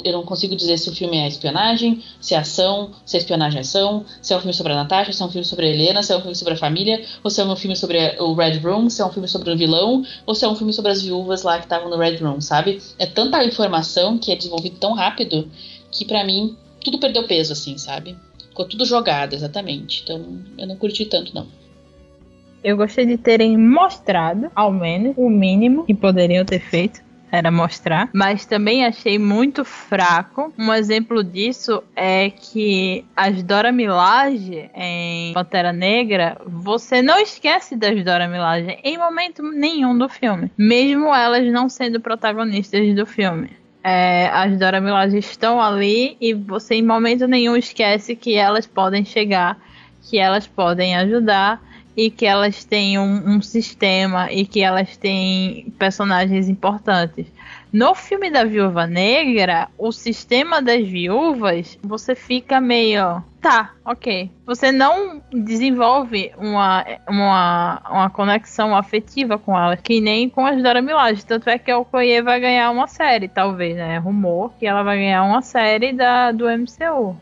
eu não consigo dizer se o filme é espionagem, se é ação, se é espionagem ação, se é um filme sobre a Natasha, se é um filme sobre a Helena, se é um filme sobre a família, ou se é um filme sobre o Red Room, se é um filme sobre o vilão, ou se é um filme sobre as viúvas lá que estavam no Red Room, sabe? É tanta informação que é desenvolvido tão rápido que para mim tudo perdeu peso, assim, sabe? Ficou tudo jogado, exatamente. Então eu não curti tanto, não. Eu gostei de terem mostrado, ao menos, o mínimo que poderiam ter feito era mostrar, mas também achei muito fraco. Um exemplo disso é que as Dora Milaje em Pantera Negra, você não esquece das Dora Milaje em momento nenhum do filme, mesmo elas não sendo protagonistas do filme. É, as Dora Milaje estão ali e você em momento nenhum esquece que elas podem chegar, que elas podem ajudar e que elas têm um, um, sistema e que elas têm personagens importantes. No filme da Viúva Negra, o sistema das viúvas, você fica meio. Tá, ok. Você não desenvolve uma, uma, uma conexão afetiva com elas, que nem com as Dora Milaje. Tanto é que a Okoye vai ganhar uma série, talvez, né? Rumor que ela vai ganhar uma série da, do MCU.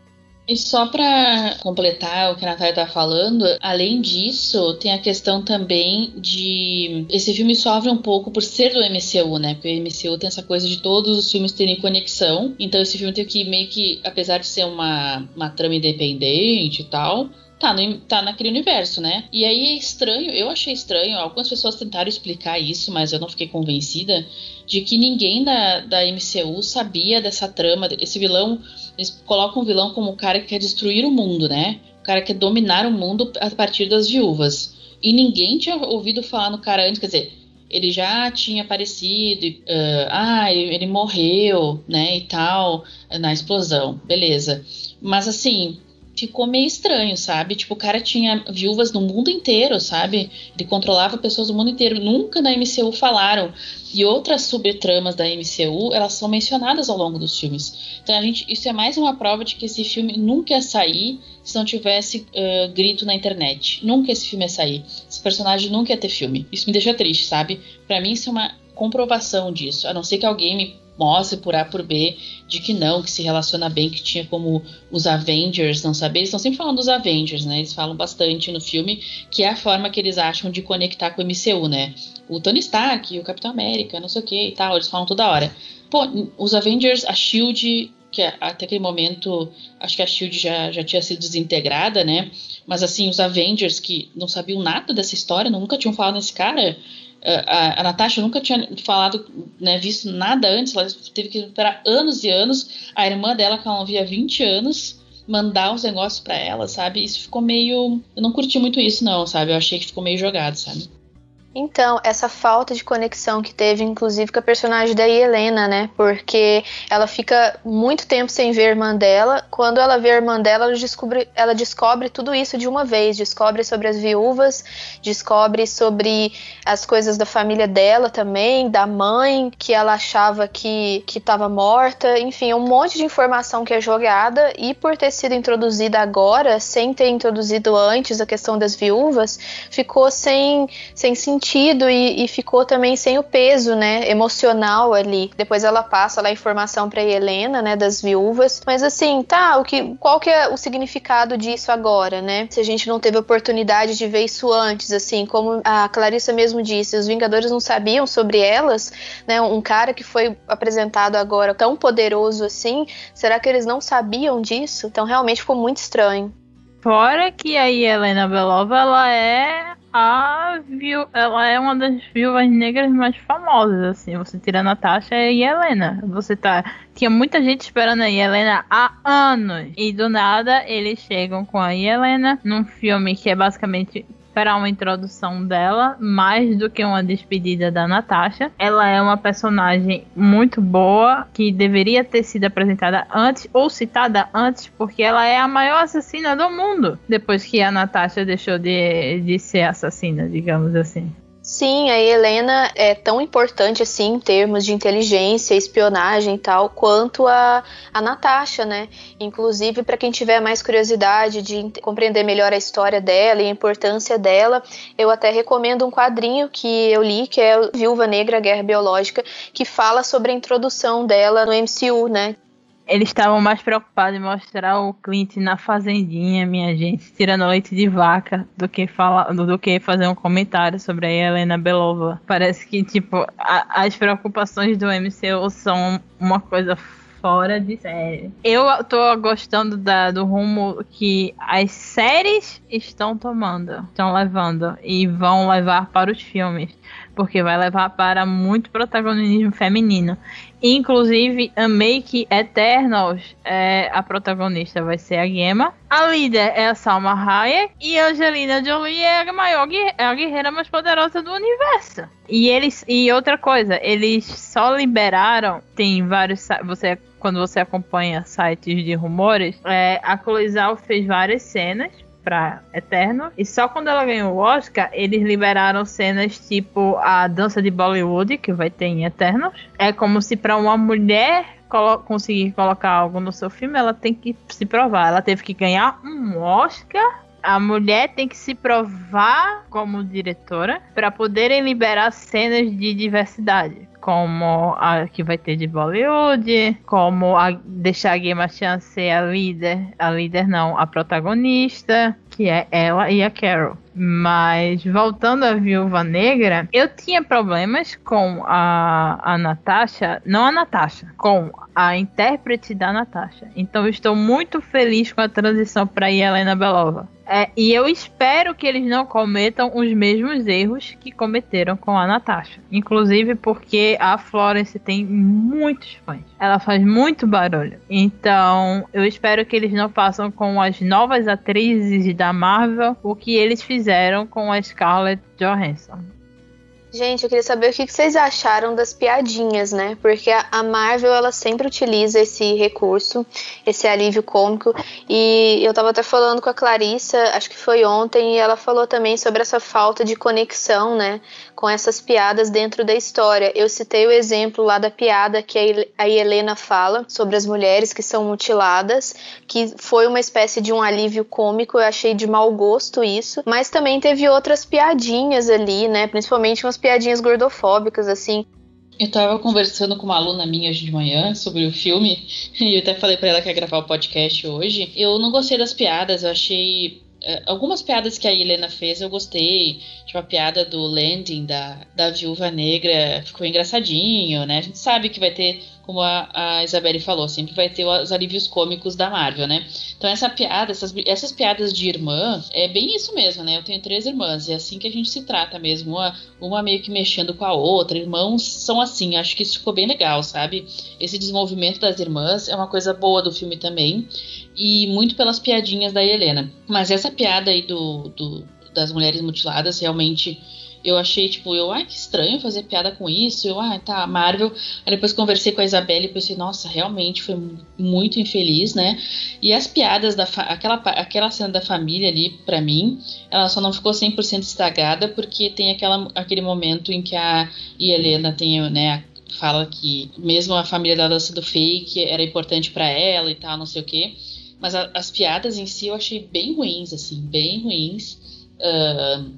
E só para completar o que a Natália tá falando, além disso, tem a questão também de. Esse filme sofre um pouco por ser do MCU, né? Porque o MCU tem essa coisa de todos os filmes terem conexão. Então esse filme tem que meio que, apesar de ser uma, uma trama independente e tal, tá, no, tá naquele universo, né? E aí é estranho, eu achei estranho, algumas pessoas tentaram explicar isso, mas eu não fiquei convencida, de que ninguém da, da MCU sabia dessa trama. Esse vilão, eles colocam o vilão como o cara que quer destruir o mundo, né? O cara que quer dominar o mundo a partir das viúvas. E ninguém tinha ouvido falar no cara antes, quer dizer, ele já tinha aparecido, uh, ah, ele morreu, né, e tal, na explosão, beleza. Mas assim, ficou meio estranho, sabe? Tipo, o cara tinha viúvas no mundo inteiro, sabe? Ele controlava pessoas do mundo inteiro. Nunca na MCU falaram. E outras subtramas da MCU, elas são mencionadas ao longo dos filmes. Então, a gente, isso é mais uma prova de que esse filme nunca ia sair se não tivesse uh, grito na internet. Nunca esse filme ia sair. Esse personagem nunca ia ter filme. Isso me deixa triste, sabe? Para mim, isso é uma comprovação disso. A não ser que alguém me mostre por A por B de que não, que se relaciona bem, que tinha como os Avengers não saber. Eles estão sempre falando dos Avengers, né? Eles falam bastante no filme, que é a forma que eles acham de conectar com o MCU, né? O Tony Stark, o Capitão América, não sei o que e tal, eles falam toda hora. Pô, os Avengers, a Shield, que até aquele momento acho que a Shield já, já tinha sido desintegrada, né? Mas assim, os Avengers que não sabiam nada dessa história, nunca tinham falado nesse cara, a, a Natasha nunca tinha falado, né, visto nada antes, ela teve que esperar anos e anos. A irmã dela, que ela não via 20 anos, mandar os negócios para ela, sabe? Isso ficou meio. Eu não curti muito isso, não, sabe? Eu achei que ficou meio jogado, sabe? Então, essa falta de conexão que teve, inclusive, com a personagem da Helena, né? Porque ela fica muito tempo sem ver a irmã dela. Quando ela vê a irmã dela, ela descobre, ela descobre tudo isso de uma vez. Descobre sobre as viúvas, descobre sobre as coisas da família dela também, da mãe, que ela achava que estava morta. Enfim, um monte de informação que é jogada. E por ter sido introduzida agora, sem ter introduzido antes a questão das viúvas, ficou sem, sem sentido sentido e, e, ficou também sem o peso, né, emocional ali. Depois ela passa lá a informação para Helena, né, das viúvas. Mas assim, tá, o que, qual que é o significado disso agora, né? Se a gente não teve oportunidade de ver isso antes, assim, como a Clarissa mesmo disse, os Vingadores não sabiam sobre elas, né? Um cara que foi apresentado agora tão poderoso assim, será que eles não sabiam disso? Então realmente ficou muito estranho. Fora que a Helena Belova, ela é a viu, ela é uma das viúvas negras mais famosas, assim. Você tira a Natasha e a Helena. Você tá. Tinha muita gente esperando a Helena há anos. E do nada eles chegam com a Helena num filme que é basicamente para uma introdução dela, mais do que uma despedida da Natasha. Ela é uma personagem muito boa, que deveria ter sido apresentada antes ou citada antes, porque ela é a maior assassina do mundo, depois que a Natasha deixou de, de ser assassina, digamos assim. Sim, a Helena é tão importante assim em termos de inteligência, espionagem e tal, quanto a, a Natasha, né? Inclusive, para quem tiver mais curiosidade de compreender melhor a história dela e a importância dela, eu até recomendo um quadrinho que eu li, que é Viúva Negra, Guerra Biológica, que fala sobre a introdução dela no MCU, né? Eles estavam mais preocupados em mostrar o Clint na fazendinha, minha gente, tirando leite de vaca, do que, fala, do que fazer um comentário sobre a Helena Belova. Parece que, tipo, a, as preocupações do MCU são uma coisa fora de série. Eu tô gostando da, do rumo que as séries estão tomando, estão levando e vão levar para os filmes porque vai levar para muito protagonismo feminino. Inclusive, amei que Eternals, é, a protagonista vai ser a Gemma, a líder é a Salma Hayek e Angelina Jolie é a maior é a guerreira mais poderosa do universo. E eles e outra coisa, eles só liberaram, tem vários você quando você acompanha sites de rumores, é, a Cloizal fez várias cenas pra Eterno. E só quando ela ganhou o Oscar, eles liberaram cenas tipo a dança de Bollywood, que vai ter em Eternos. É como se para uma mulher colo conseguir colocar algo no seu filme, ela tem que se provar. Ela teve que ganhar um Oscar a mulher tem que se provar como diretora para poderem liberar cenas de diversidade como a que vai ter de Bollywood, como a, deixar a Game Chan ser a líder, a líder não, a protagonista, que é ela e a Carol. Mas voltando à Viúva Negra, eu tinha problemas com a, a Natasha, não a Natasha, com a intérprete da Natasha. Então eu estou muito feliz com a transição para Helena Belova. É, e eu espero que eles não cometam os mesmos erros que cometeram com a Natasha. Inclusive porque a Florence tem muitos fãs. Ela faz muito barulho. Então, eu espero que eles não façam com as novas atrizes da Marvel o que eles fizeram com a Scarlett Johansson. Gente, eu queria saber o que vocês acharam das piadinhas, né? Porque a Marvel, ela sempre utiliza esse recurso, esse alívio cômico. E eu tava até falando com a Clarissa, acho que foi ontem, e ela falou também sobre essa falta de conexão, né? Com essas piadas dentro da história. Eu citei o exemplo lá da piada que a Helena fala sobre as mulheres que são mutiladas, que foi uma espécie de um alívio cômico. Eu achei de mau gosto isso. Mas também teve outras piadinhas ali, né? Principalmente umas piadinhas gordofóbicas, assim. Eu tava conversando com uma aluna minha hoje de manhã sobre o filme, e eu até falei para ela que ia gravar o podcast hoje. Eu não gostei das piadas, eu achei é, algumas piadas que a Helena fez eu gostei. Tipo a piada do landing da, da viúva negra ficou engraçadinho, né? A gente sabe que vai ter, como a, a Isabelle falou, sempre vai ter os alívios cômicos da Marvel, né? Então essa piada, essas, essas piadas de irmã, é bem isso mesmo, né? Eu tenho três irmãs, e é assim que a gente se trata mesmo. Uma, uma meio que mexendo com a outra. Irmãos são assim, acho que isso ficou bem legal, sabe? Esse desenvolvimento das irmãs é uma coisa boa do filme também e muito pelas piadinhas da Helena. Mas essa piada aí do, do, das mulheres mutiladas realmente eu achei, tipo, eu, ai, que estranho fazer piada com isso. Eu, ah, tá, Marvel. Aí depois conversei com a Isabelle e pensei, nossa, realmente foi muito infeliz, né? E as piadas da aquela, aquela cena da família ali, para mim, ela só não ficou 100% estragada porque tem aquela, aquele momento em que a Helena tem, né, fala que mesmo a família dela sendo fake era importante para ela e tal, não sei o quê. Mas a, as piadas em si eu achei bem ruins, assim, bem ruins.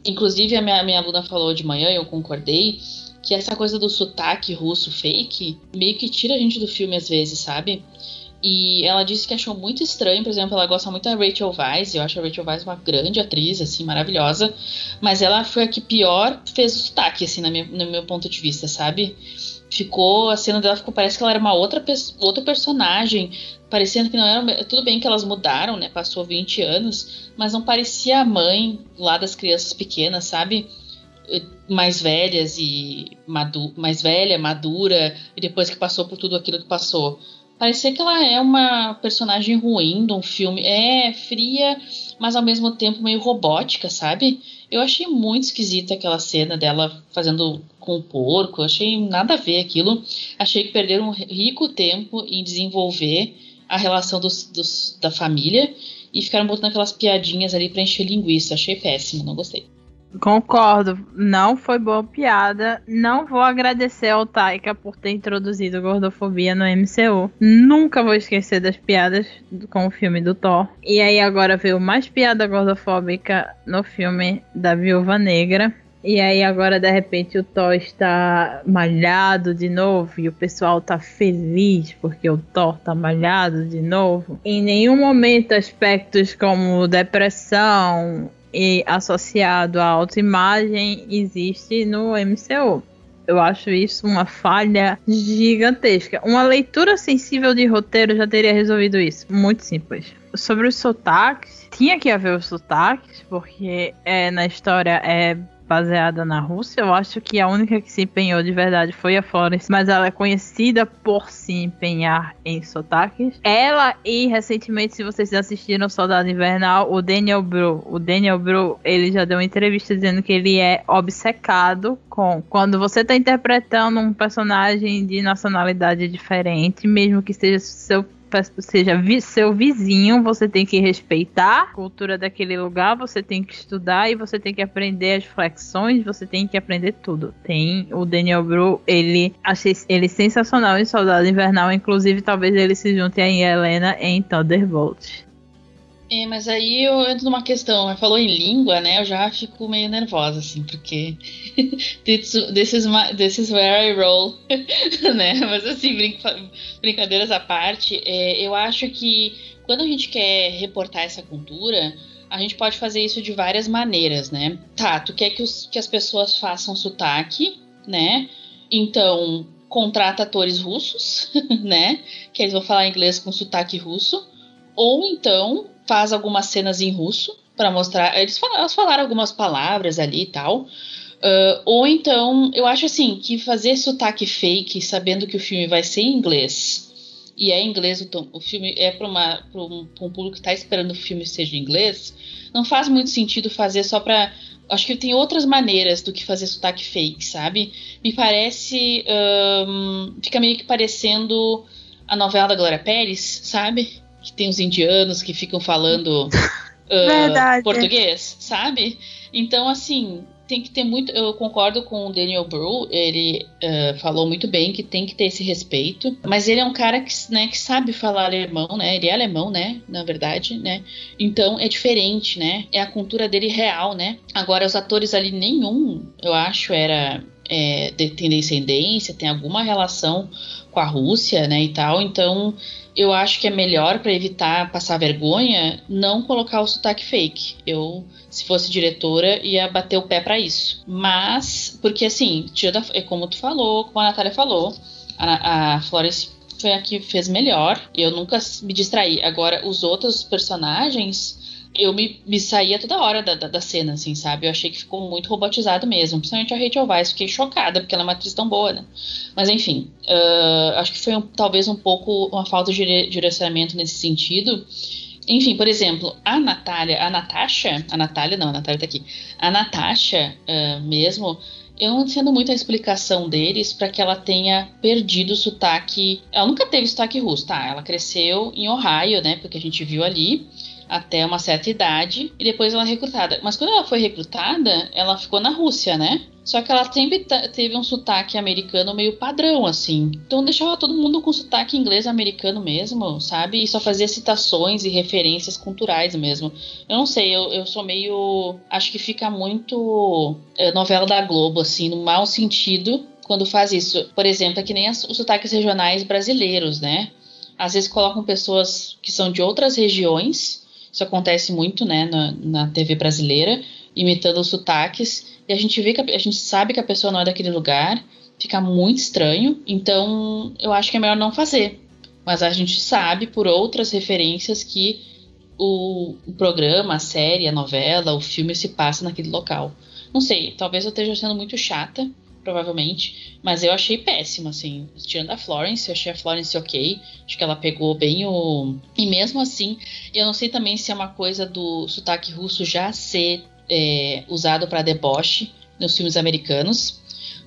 Inclusive, a minha, minha aluna falou de manhã, eu concordei, que essa coisa do sotaque russo fake meio que tira a gente do filme às vezes, sabe? E ela disse que achou muito estranho, por exemplo, ela gosta muito da Rachel Weisz, eu acho a Rachel Weisz uma grande atriz, assim, maravilhosa, mas ela foi a que pior fez o sotaque, assim, minha, no meu ponto de vista, sabe? Ficou, a cena dela ficou, parece que ela era uma outra, outra personagem, parecendo que não era. Tudo bem que elas mudaram, né? Passou 20 anos, mas não parecia a mãe lá das crianças pequenas, sabe? Mais velhas e madu mais velha, madura, e depois que passou por tudo aquilo que passou. Parecia que ela é uma personagem ruim de um filme. É fria, mas ao mesmo tempo meio robótica, sabe? Eu achei muito esquisita aquela cena dela fazendo com o porco. Eu achei nada a ver aquilo. Achei que perderam um rico tempo em desenvolver a relação dos, dos, da família e ficaram botando aquelas piadinhas ali pra encher linguiça. Achei péssimo, não gostei. Concordo, não foi boa piada. Não vou agradecer ao Taika por ter introduzido gordofobia no MCU. Nunca vou esquecer das piadas com o filme do Thor. E aí agora veio mais piada gordofóbica no filme da Viúva Negra. E aí agora de repente o Thor está malhado de novo e o pessoal tá feliz porque o Thor tá malhado de novo. Em nenhum momento aspectos como depressão e associado à autoimagem existe no MCU. Eu acho isso uma falha gigantesca. Uma leitura sensível de roteiro já teria resolvido isso. Muito simples. Sobre os sotaques, tinha que haver os sotaques, porque é, na história é baseada na Rússia. Eu acho que a única que se empenhou de verdade foi a Florence, mas ela é conhecida por se empenhar em sotaques. Ela e recentemente, se vocês assistiram Soldado Invernal, o Daniel Bru. O Daniel Bru, ele já deu uma entrevista dizendo que ele é obcecado com quando você está interpretando um personagem de nacionalidade diferente, mesmo que seja seu seja vi seu vizinho, você tem que respeitar a cultura daquele lugar, você tem que estudar e você tem que aprender as flexões, você tem que aprender tudo. Tem o Daniel Bru, ele achei ele sensacional em Soldado Invernal, inclusive talvez ele se junte a Helena em Thunderbolt. É, mas aí eu entro numa questão, falou em língua, né? Eu já fico meio nervosa, assim, porque this, is my, this is where I roll, né? Mas assim, brinca, brincadeiras à parte, é, eu acho que quando a gente quer reportar essa cultura, a gente pode fazer isso de várias maneiras, né? Tá, tu quer que, os, que as pessoas façam sotaque, né? Então, contrata atores russos, né? Que eles vão falar inglês com sotaque russo. Ou então, faz algumas cenas em russo para mostrar. Eles falaram, elas falaram algumas palavras ali e tal. Uh, ou então, eu acho assim, que fazer sotaque fake, sabendo que o filme vai ser em inglês, e é em inglês o, o filme, é para um, um, público que está esperando o filme seja em inglês, não faz muito sentido fazer só para. Acho que tem outras maneiras do que fazer sotaque fake, sabe? Me parece. Um, fica meio que parecendo a novela da Glória Pérez, sabe? Que tem os indianos que ficam falando uh, português, sabe? Então, assim, tem que ter muito. Eu concordo com o Daniel Bru, ele uh, falou muito bem que tem que ter esse respeito. Mas ele é um cara que, né, que sabe falar alemão, né? Ele é alemão, né? Na verdade, né? Então é diferente, né? É a cultura dele real, né? Agora, os atores ali, nenhum, eu acho, era. É, tem descendência, tem alguma relação com a Rússia, né, e tal. Então, eu acho que é melhor para evitar passar vergonha não colocar o sotaque fake. Eu, se fosse diretora, ia bater o pé para isso. Mas, porque assim, é como tu falou, como a Natália falou, a, a foi a que fez melhor. Eu nunca me distraí. Agora, os outros personagens eu me, me saía toda hora da, da, da, cena, assim, sabe? Eu achei que ficou muito robotizado mesmo. Principalmente a Rachel Weisz, fiquei chocada, porque ela é uma atriz tão boa, né? Mas enfim, uh, acho que foi um, talvez um pouco uma falta de direcionamento nesse sentido. Enfim, por exemplo, a Natália, a Natasha, a Natália não, a Natália tá aqui. A Natasha uh, mesmo, eu não entendo muito a explicação deles para que ela tenha perdido o sotaque. Ela nunca teve sotaque russo, tá? Ela cresceu em Ohio, né? Porque a gente viu ali até uma certa idade e depois ela é recrutada. Mas quando ela foi recrutada, ela ficou na Rússia, né? Só que ela sempre teve um sotaque americano meio padrão, assim. Então deixava todo mundo com sotaque inglês americano mesmo, sabe? E só fazia citações e referências culturais mesmo. Eu não sei, eu, eu sou meio. Acho que fica muito é, novela da Globo, assim, no mau sentido, quando faz isso. Por exemplo, é que nem as, os sotaques regionais brasileiros, né? Às vezes colocam pessoas que são de outras regiões isso acontece muito, né, na, na TV brasileira, imitando os sotaques. E a gente vê que a, a gente sabe que a pessoa não é daquele lugar, fica muito estranho. Então, eu acho que é melhor não fazer. Mas a gente sabe por outras referências que o, o, programa, a série, a novela, o filme se passa naquele local. Não sei, talvez eu esteja sendo muito chata, provavelmente. Mas eu achei péssimo, assim. Tirando a Florence, eu achei a Florence ok. Acho que ela pegou bem o. E mesmo assim, eu não sei também se é uma coisa do sotaque russo já ser é, usado para deboche nos filmes americanos.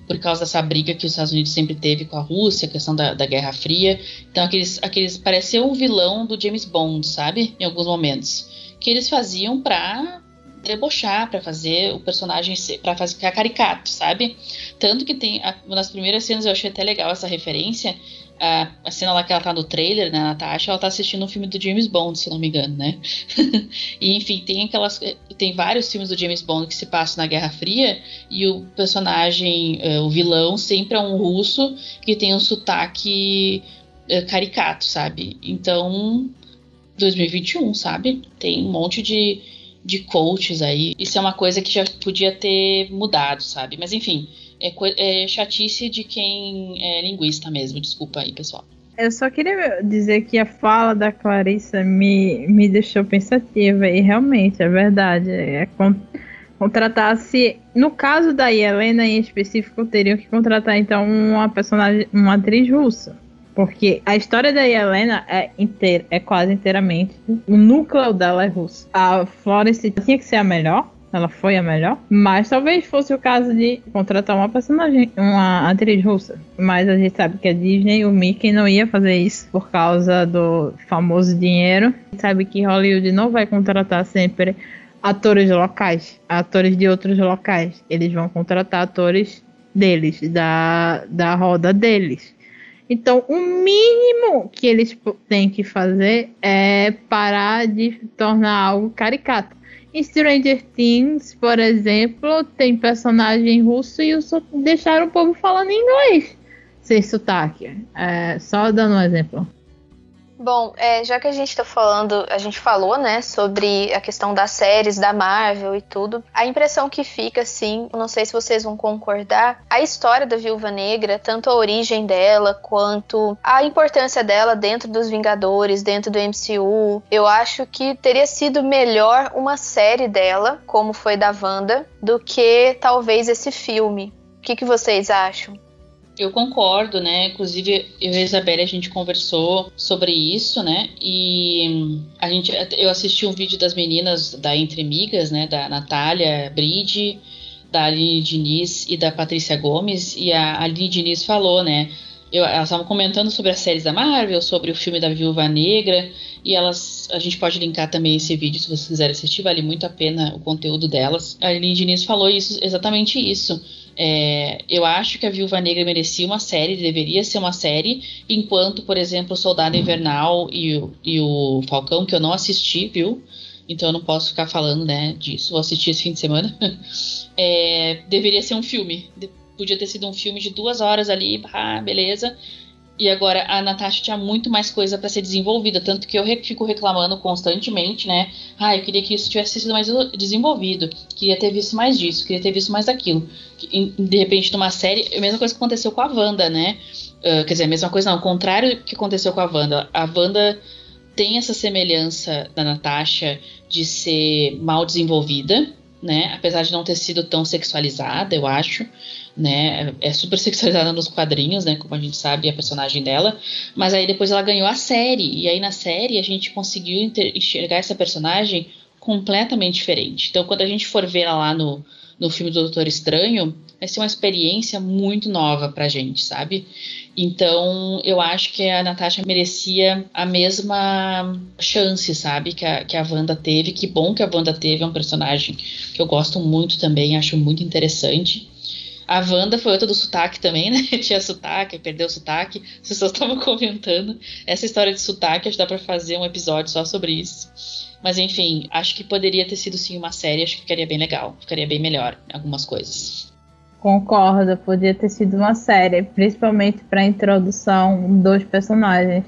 Por causa dessa briga que os Estados Unidos sempre teve com a Rússia, a questão da, da Guerra Fria. Então, aqueles, aqueles. Pareceu um vilão do James Bond, sabe? Em alguns momentos. Que eles faziam pra debochar, para fazer o personagem para fazer ficar caricato, sabe? Tanto que tem a, das primeiras cenas eu achei até legal essa referência, a, a, cena lá que ela tá no trailer, né, a Natasha, ela tá assistindo um filme do James Bond, se não me engano, né? e enfim, tem aquelas. Tem vários filmes do James Bond que se passam na Guerra Fria e o personagem, uh, o vilão, sempre é um russo que tem um sotaque uh, caricato, sabe? Então, 2021, sabe? Tem um monte de, de coaches aí. Isso é uma coisa que já podia ter mudado, sabe? Mas enfim é, é chatice de quem é linguista mesmo. Desculpa aí, pessoal. Eu só queria dizer que a fala da Clarissa me, me deixou pensativa e realmente é verdade. É contratar-se. No caso da Helena em específico, teriam que contratar então uma personagem, uma atriz russa. Porque a história da Helena é inteira, é quase inteiramente. O núcleo dela é russo. A Florence tinha que ser a melhor, ela foi a melhor. Mas talvez fosse o caso de contratar uma personagem, uma atriz russa. Mas a gente sabe que a Disney, o Mickey, não ia fazer isso por causa do famoso dinheiro. Sabe que Hollywood não vai contratar sempre atores locais, atores de outros locais. Eles vão contratar atores deles, da, da roda deles. Então, o mínimo que eles têm que fazer é parar de tornar algo caricato. Em Stranger Things, por exemplo, tem personagem russo e deixaram o povo falando inglês sem sotaque. É, só dando um exemplo. Bom, é, já que a gente está falando, a gente falou, né, sobre a questão das séries da Marvel e tudo, a impressão que fica, assim, não sei se vocês vão concordar, a história da Viúva Negra, tanto a origem dela quanto a importância dela dentro dos Vingadores, dentro do MCU, eu acho que teria sido melhor uma série dela, como foi da Wanda, do que talvez esse filme. O que, que vocês acham? Eu concordo, né? Inclusive, eu e a Isabelle, a gente conversou sobre isso, né? E a gente, eu assisti um vídeo das meninas da Entre Migas, né? Da Natália Bride, da Aline Diniz e da Patrícia Gomes. E a Aline Diniz falou, né? Eu, elas estavam comentando sobre as séries da Marvel, sobre o filme da Viúva Negra, e elas, a gente pode linkar também esse vídeo se vocês quiserem assistir, vale muito a pena o conteúdo delas. A Aline Diniz falou isso, exatamente isso é, eu acho que a Viúva Negra merecia uma série, deveria ser uma série, enquanto, por exemplo, o Soldado Invernal e o, e o Falcão, que eu não assisti, viu? Então eu não posso ficar falando né, disso, vou assistir esse fim de semana. é, deveria ser um filme. Podia ter sido um filme de duas horas ali, ah, beleza. E agora a Natasha tinha muito mais coisa para ser desenvolvida, tanto que eu fico reclamando constantemente, né? Ah, eu queria que isso tivesse sido mais desenvolvido, queria ter visto mais disso, queria ter visto mais daquilo. De repente, numa série, a mesma coisa que aconteceu com a Wanda, né? Uh, quer dizer, a mesma coisa não, o contrário que aconteceu com a Wanda. A Wanda tem essa semelhança da Natasha de ser mal desenvolvida, né? Apesar de não ter sido tão sexualizada, eu acho né? É super sexualizada nos quadrinhos, né? Como a gente sabe, a personagem dela. Mas aí depois ela ganhou a série. E aí na série a gente conseguiu enxergar essa personagem completamente diferente. Então quando a gente for ver ela lá no, no filme do Doutor Estranho, vai ser uma experiência muito nova pra gente, sabe? Então, eu acho que a Natasha merecia a mesma chance, sabe? Que a, que a Wanda teve. Que bom que a Wanda teve, é um personagem que eu gosto muito também, acho muito interessante. A Wanda foi outra do sotaque também, né? Tinha sotaque, perdeu o sotaque. As pessoas estavam comentando. Essa história de sotaque, acho que dá pra fazer um episódio só sobre isso. Mas enfim, acho que poderia ter sido sim uma série, acho que ficaria bem legal. Ficaria bem melhor algumas coisas. Concordo, podia ter sido uma série, principalmente para introdução dos personagens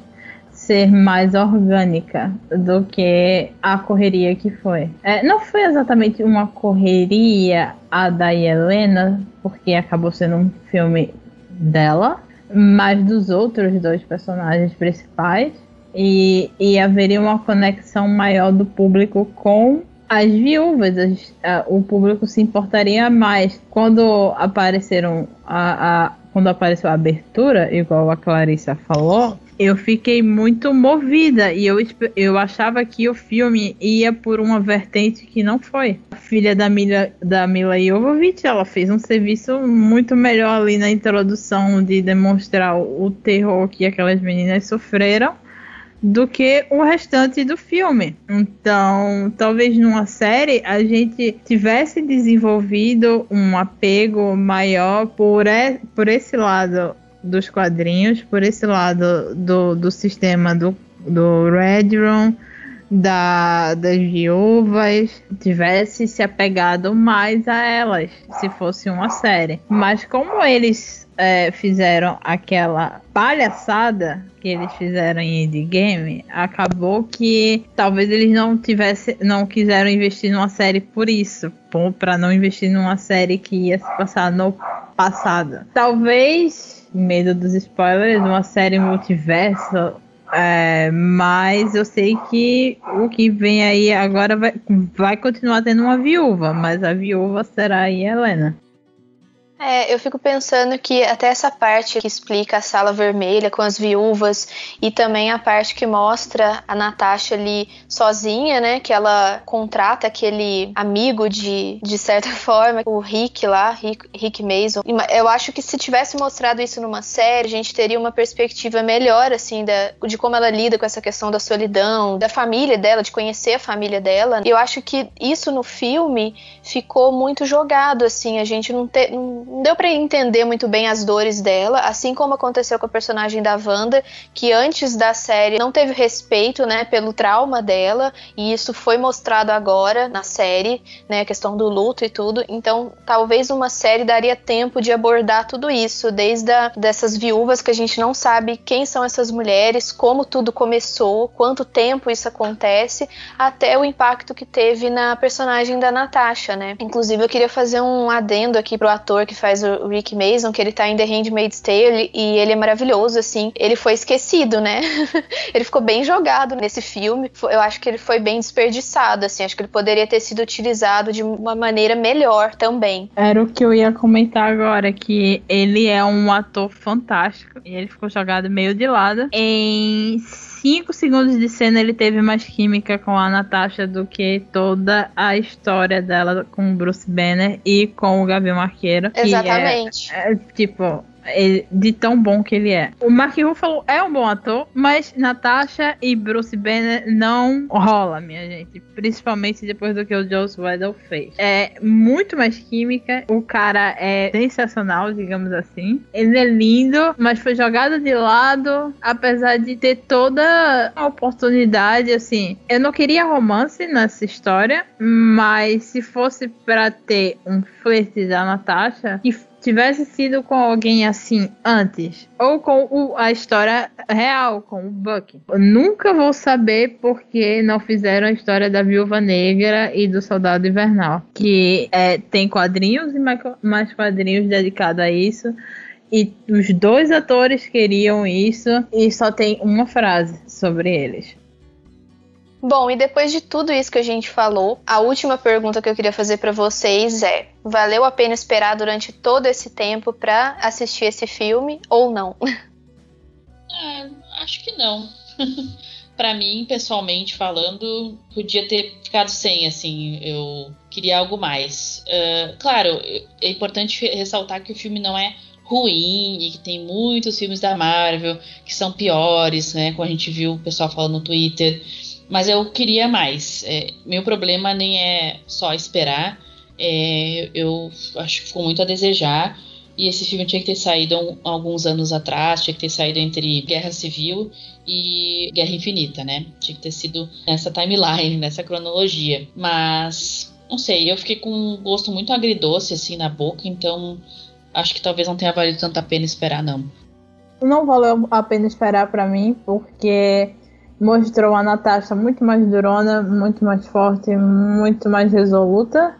ser mais orgânica do que a correria que foi. É, não foi exatamente uma correria a da Helena, porque acabou sendo um filme dela, mas dos outros dois personagens principais. E, e haveria uma conexão maior do público com as viúvas, as, o público se importaria mais quando apareceram a, a, quando apareceu a abertura, igual a Clarissa falou, eu fiquei muito movida e eu, eu achava que o filme ia por uma vertente que não foi. A filha da Mila, da Mila Jovovich, ela fez um serviço muito melhor ali na introdução de demonstrar o terror que aquelas meninas sofreram do que o restante do filme. Então, talvez numa série a gente tivesse desenvolvido um apego maior por, e, por esse lado dos quadrinhos, por esse lado do, do sistema do, do Red Room, da, das viúvas, tivesse se apegado mais a elas, se fosse uma série. Mas como eles é, fizeram aquela palhaçada que eles fizeram em Endgame, acabou que talvez eles não tivessem, não quiseram investir numa série por isso, para não investir numa série que ia se passar no passado. Talvez, medo dos spoilers, uma série multiverso é, mas eu sei que o que vem aí agora vai, vai continuar tendo uma viúva, mas a viúva será a Helena. É, eu fico pensando que até essa parte que explica a sala vermelha com as viúvas e também a parte que mostra a Natasha ali sozinha, né? Que ela contrata aquele amigo de, de certa forma, o Rick lá, Rick, Rick Mason. Eu acho que se tivesse mostrado isso numa série, a gente teria uma perspectiva melhor, assim, da, de como ela lida com essa questão da solidão, da família dela, de conhecer a família dela. Eu acho que isso no filme ficou muito jogado, assim, a gente não, não deu para entender muito bem as dores dela, assim como aconteceu com a personagem da Wanda, que antes da série não teve respeito, né, pelo trauma dela, e isso foi mostrado agora na série, né, a questão do luto e tudo. Então, talvez uma série daria tempo de abordar tudo isso, desde a, dessas viúvas que a gente não sabe quem são essas mulheres, como tudo começou, quanto tempo isso acontece, até o impacto que teve na personagem da Natasha, né? Inclusive, eu queria fazer um adendo aqui pro ator que faz o Rick Mason, que ele tá em The Handmaid's Tale e ele é maravilhoso, assim. Ele foi esquecido, né? ele ficou bem jogado nesse filme. Eu acho que ele foi bem desperdiçado, assim. Acho que ele poderia ter sido utilizado de uma maneira melhor também. Era o que eu ia comentar agora, que ele é um ator fantástico e ele ficou jogado meio de lado. Em 5 segundos de cena ele teve mais química com a Natasha do que toda a história dela com o Bruce Banner e com o Gabi Marqueiro. Exatamente. É, é, tipo, de tão bom que ele é. O Mark Ruffalo é um bom ator, mas Natasha e Bruce Banner não rola, minha gente. Principalmente depois do que o Joss Whedon fez. É muito mais química. O cara é sensacional, digamos assim. Ele é lindo, mas foi jogado de lado, apesar de ter toda a oportunidade, assim. Eu não queria romance nessa história, mas se fosse para ter um flerte da Natasha, que tivesse sido com alguém assim antes, ou com o, a história real, com o Buck. Nunca vou saber porque não fizeram a história da Viúva Negra e do Soldado Invernal, que é, tem quadrinhos e mais quadrinhos dedicados a isso. E os dois atores queriam isso e só tem uma frase sobre eles. Bom, e depois de tudo isso que a gente falou, a última pergunta que eu queria fazer para vocês é: valeu a pena esperar durante todo esse tempo para assistir esse filme ou não? É, acho que não. para mim, pessoalmente falando, podia ter ficado sem, assim, eu queria algo mais. Uh, claro, é importante ressaltar que o filme não é ruim e que tem muitos filmes da Marvel que são piores, né? Como a gente viu o pessoal falando no Twitter. Mas eu queria mais. É, meu problema nem é só esperar. É, eu acho que ficou muito a desejar. E esse filme tinha que ter saído um, alguns anos atrás, tinha que ter saído entre Guerra Civil e Guerra Infinita, né? Tinha que ter sido nessa timeline, nessa cronologia. Mas, não sei, eu fiquei com um gosto muito agridoce assim na boca, então acho que talvez não tenha valido tanto a pena esperar, não. Não valeu a pena esperar para mim, porque mostrou a Natasha muito mais durona, muito mais forte, muito mais resoluta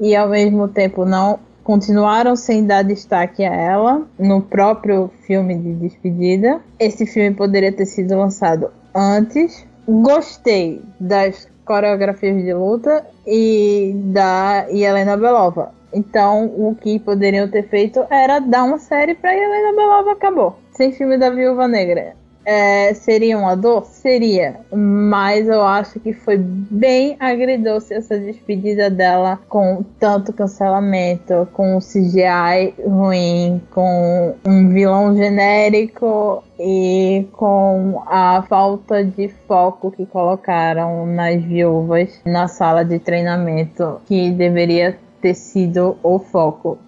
e ao mesmo tempo não continuaram sem dar destaque a ela no próprio filme de despedida. Esse filme poderia ter sido lançado antes. Gostei das coreografias de luta e da Helena Belova. Então, o que poderiam ter feito era dar uma série para Helena Belova acabou. Sem filme da Viúva Negra É, seria uma dor? Seria. Mas eu acho que foi bem agridoce essa despedida dela com tanto cancelamento, com o CGI ruim, com um vilão genérico e com a falta de foco que colocaram nas viúvas na sala de treinamento, que deveria ter sido o foco.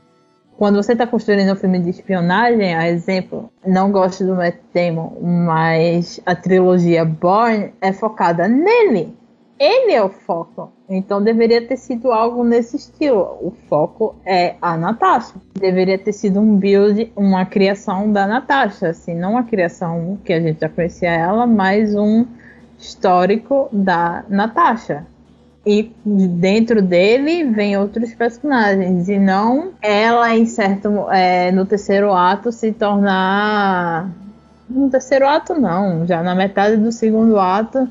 Quando você está construindo um filme de espionagem, a exemplo, não gosto do Matt Damon, mas a trilogia Born é focada nele. Ele é o foco. Então deveria ter sido algo nesse estilo. O foco é a Natasha. Deveria ter sido um build, uma criação da Natasha. Assim, não uma criação que a gente já conhecia ela, mas um histórico da Natasha e dentro dele vem outros personagens. E não ela em certo é, no terceiro ato se tornar no terceiro ato não já na metade do segundo ato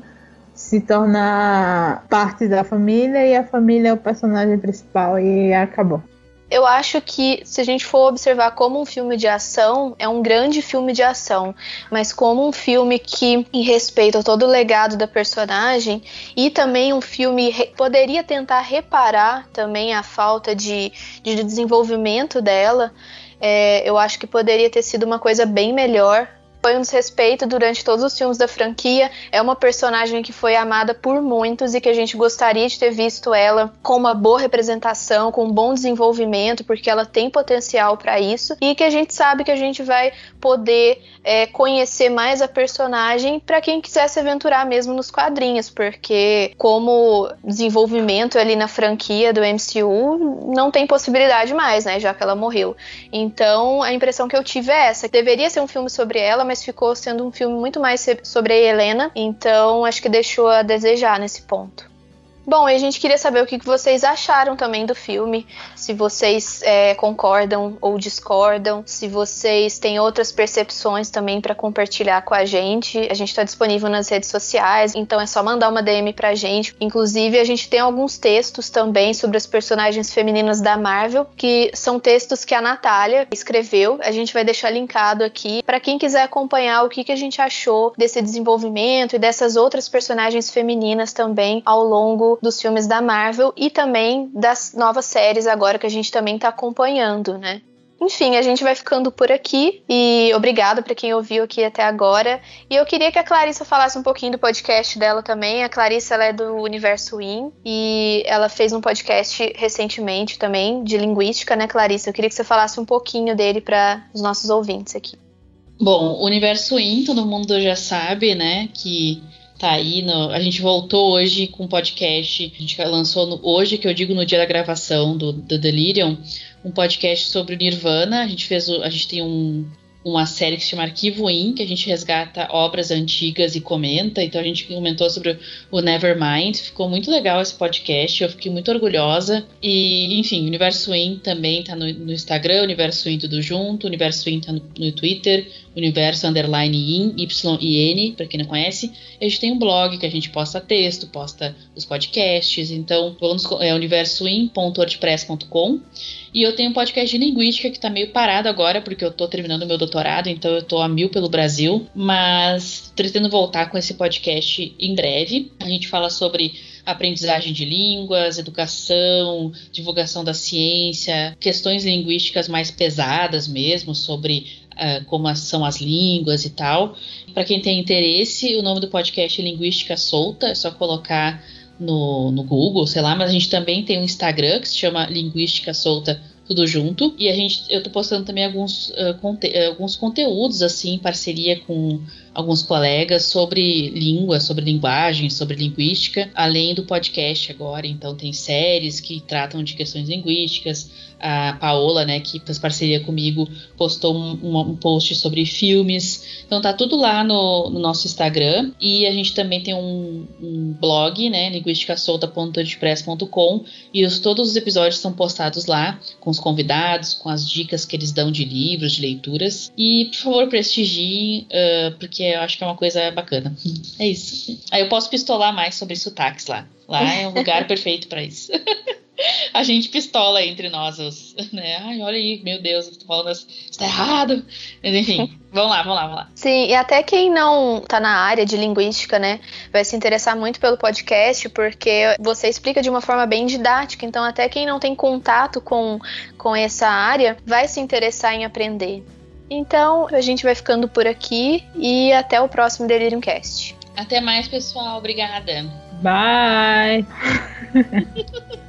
se tornar parte da família e a família é o personagem principal e acabou eu acho que se a gente for observar como um filme de ação, é um grande filme de ação, mas como um filme que, em respeito a todo o legado da personagem, e também um filme poderia tentar reparar também a falta de, de desenvolvimento dela, é, eu acho que poderia ter sido uma coisa bem melhor foi um desrespeito durante todos os filmes da franquia. É uma personagem que foi amada por muitos e que a gente gostaria de ter visto ela com uma boa representação, com um bom desenvolvimento, porque ela tem potencial para isso e que a gente sabe que a gente vai poder é, conhecer mais a personagem para quem quiser se aventurar mesmo nos quadrinhos, porque como desenvolvimento ali na franquia do MCU não tem possibilidade mais, né, já que ela morreu. Então a impressão que eu tive é essa, deveria ser um filme sobre ela, mas mas ficou sendo um filme muito mais sobre a Helena, então acho que deixou a desejar nesse ponto. Bom, a gente queria saber o que vocês acharam também do filme, se vocês é, concordam ou discordam, se vocês têm outras percepções também para compartilhar com a gente. A gente está disponível nas redes sociais, então é só mandar uma DM pra gente. Inclusive, a gente tem alguns textos também sobre as personagens femininas da Marvel, que são textos que a Natália escreveu. A gente vai deixar linkado aqui para quem quiser acompanhar o que, que a gente achou desse desenvolvimento e dessas outras personagens femininas também ao longo dos filmes da Marvel e também das novas séries agora que a gente também está acompanhando, né? Enfim, a gente vai ficando por aqui e obrigado para quem ouviu aqui até agora. E eu queria que a Clarissa falasse um pouquinho do podcast dela também. A Clarissa é do Universo In e ela fez um podcast recentemente também de linguística, né, Clarissa? Eu queria que você falasse um pouquinho dele para os nossos ouvintes aqui. Bom, o Universo In, todo mundo já sabe, né, que tá aí. No, a gente voltou hoje com um podcast. A gente lançou no, hoje, que eu digo no dia da gravação do, do Delirium, um podcast sobre o Nirvana. A gente fez. A gente tem um, uma série que se chama Arquivo In, que a gente resgata obras antigas e comenta. Então a gente comentou sobre o Nevermind. Ficou muito legal esse podcast, eu fiquei muito orgulhosa. E, enfim, Universo In também tá no, no Instagram, Universo In tudo junto, Universo In tá no, no Twitter, Universo Underline In, Y pra quem não conhece. A gente tem um blog que a gente posta texto, posta os podcasts. Então, vamos, é universoin.wordpress.com. E eu tenho um podcast de linguística que tá meio parado agora, porque eu tô terminando meu doutorado, então eu tô a mil pelo Brasil. Mas pretendo voltar com esse podcast em breve. A gente fala sobre aprendizagem de línguas, educação, divulgação da ciência, questões linguísticas mais pesadas mesmo, sobre uh, como são as línguas e tal. Para quem tem interesse, o nome do podcast é Linguística Solta, é só colocar no, no Google, sei lá, mas a gente também tem um Instagram que se chama Linguística Solta tudo junto. E a gente, eu tô postando também alguns, uh, conte alguns conteúdos, assim, em parceria com alguns colegas sobre língua, sobre linguagem, sobre linguística, além do podcast agora. Então tem séries que tratam de questões linguísticas. A Paola, né, que fez parceria comigo, postou um, um post sobre filmes. Então tá tudo lá no, no nosso Instagram. E a gente também tem um, um blog, né, linguisticasolta.wordpress.com e os, todos os episódios são postados lá, com os convidados, com as dicas que eles dão de livros, de leituras. E, por favor, prestigiem, uh, porque eu acho que é uma coisa bacana. É isso. Aí eu posso pistolar mais sobre sotaques lá. Lá é um lugar perfeito para isso. a gente pistola entre nós, os, né? Ai, olha aí, meu Deus, tô falando isso tá errado. Mas enfim, vamos lá, vamos lá, vamos lá. Sim, e até quem não tá na área de linguística, né, vai se interessar muito pelo podcast, porque você explica de uma forma bem didática, então até quem não tem contato com, com essa área vai se interessar em aprender. Então, a gente vai ficando por aqui e até o próximo Delirium Cast. Até mais, pessoal. Obrigada. Bye.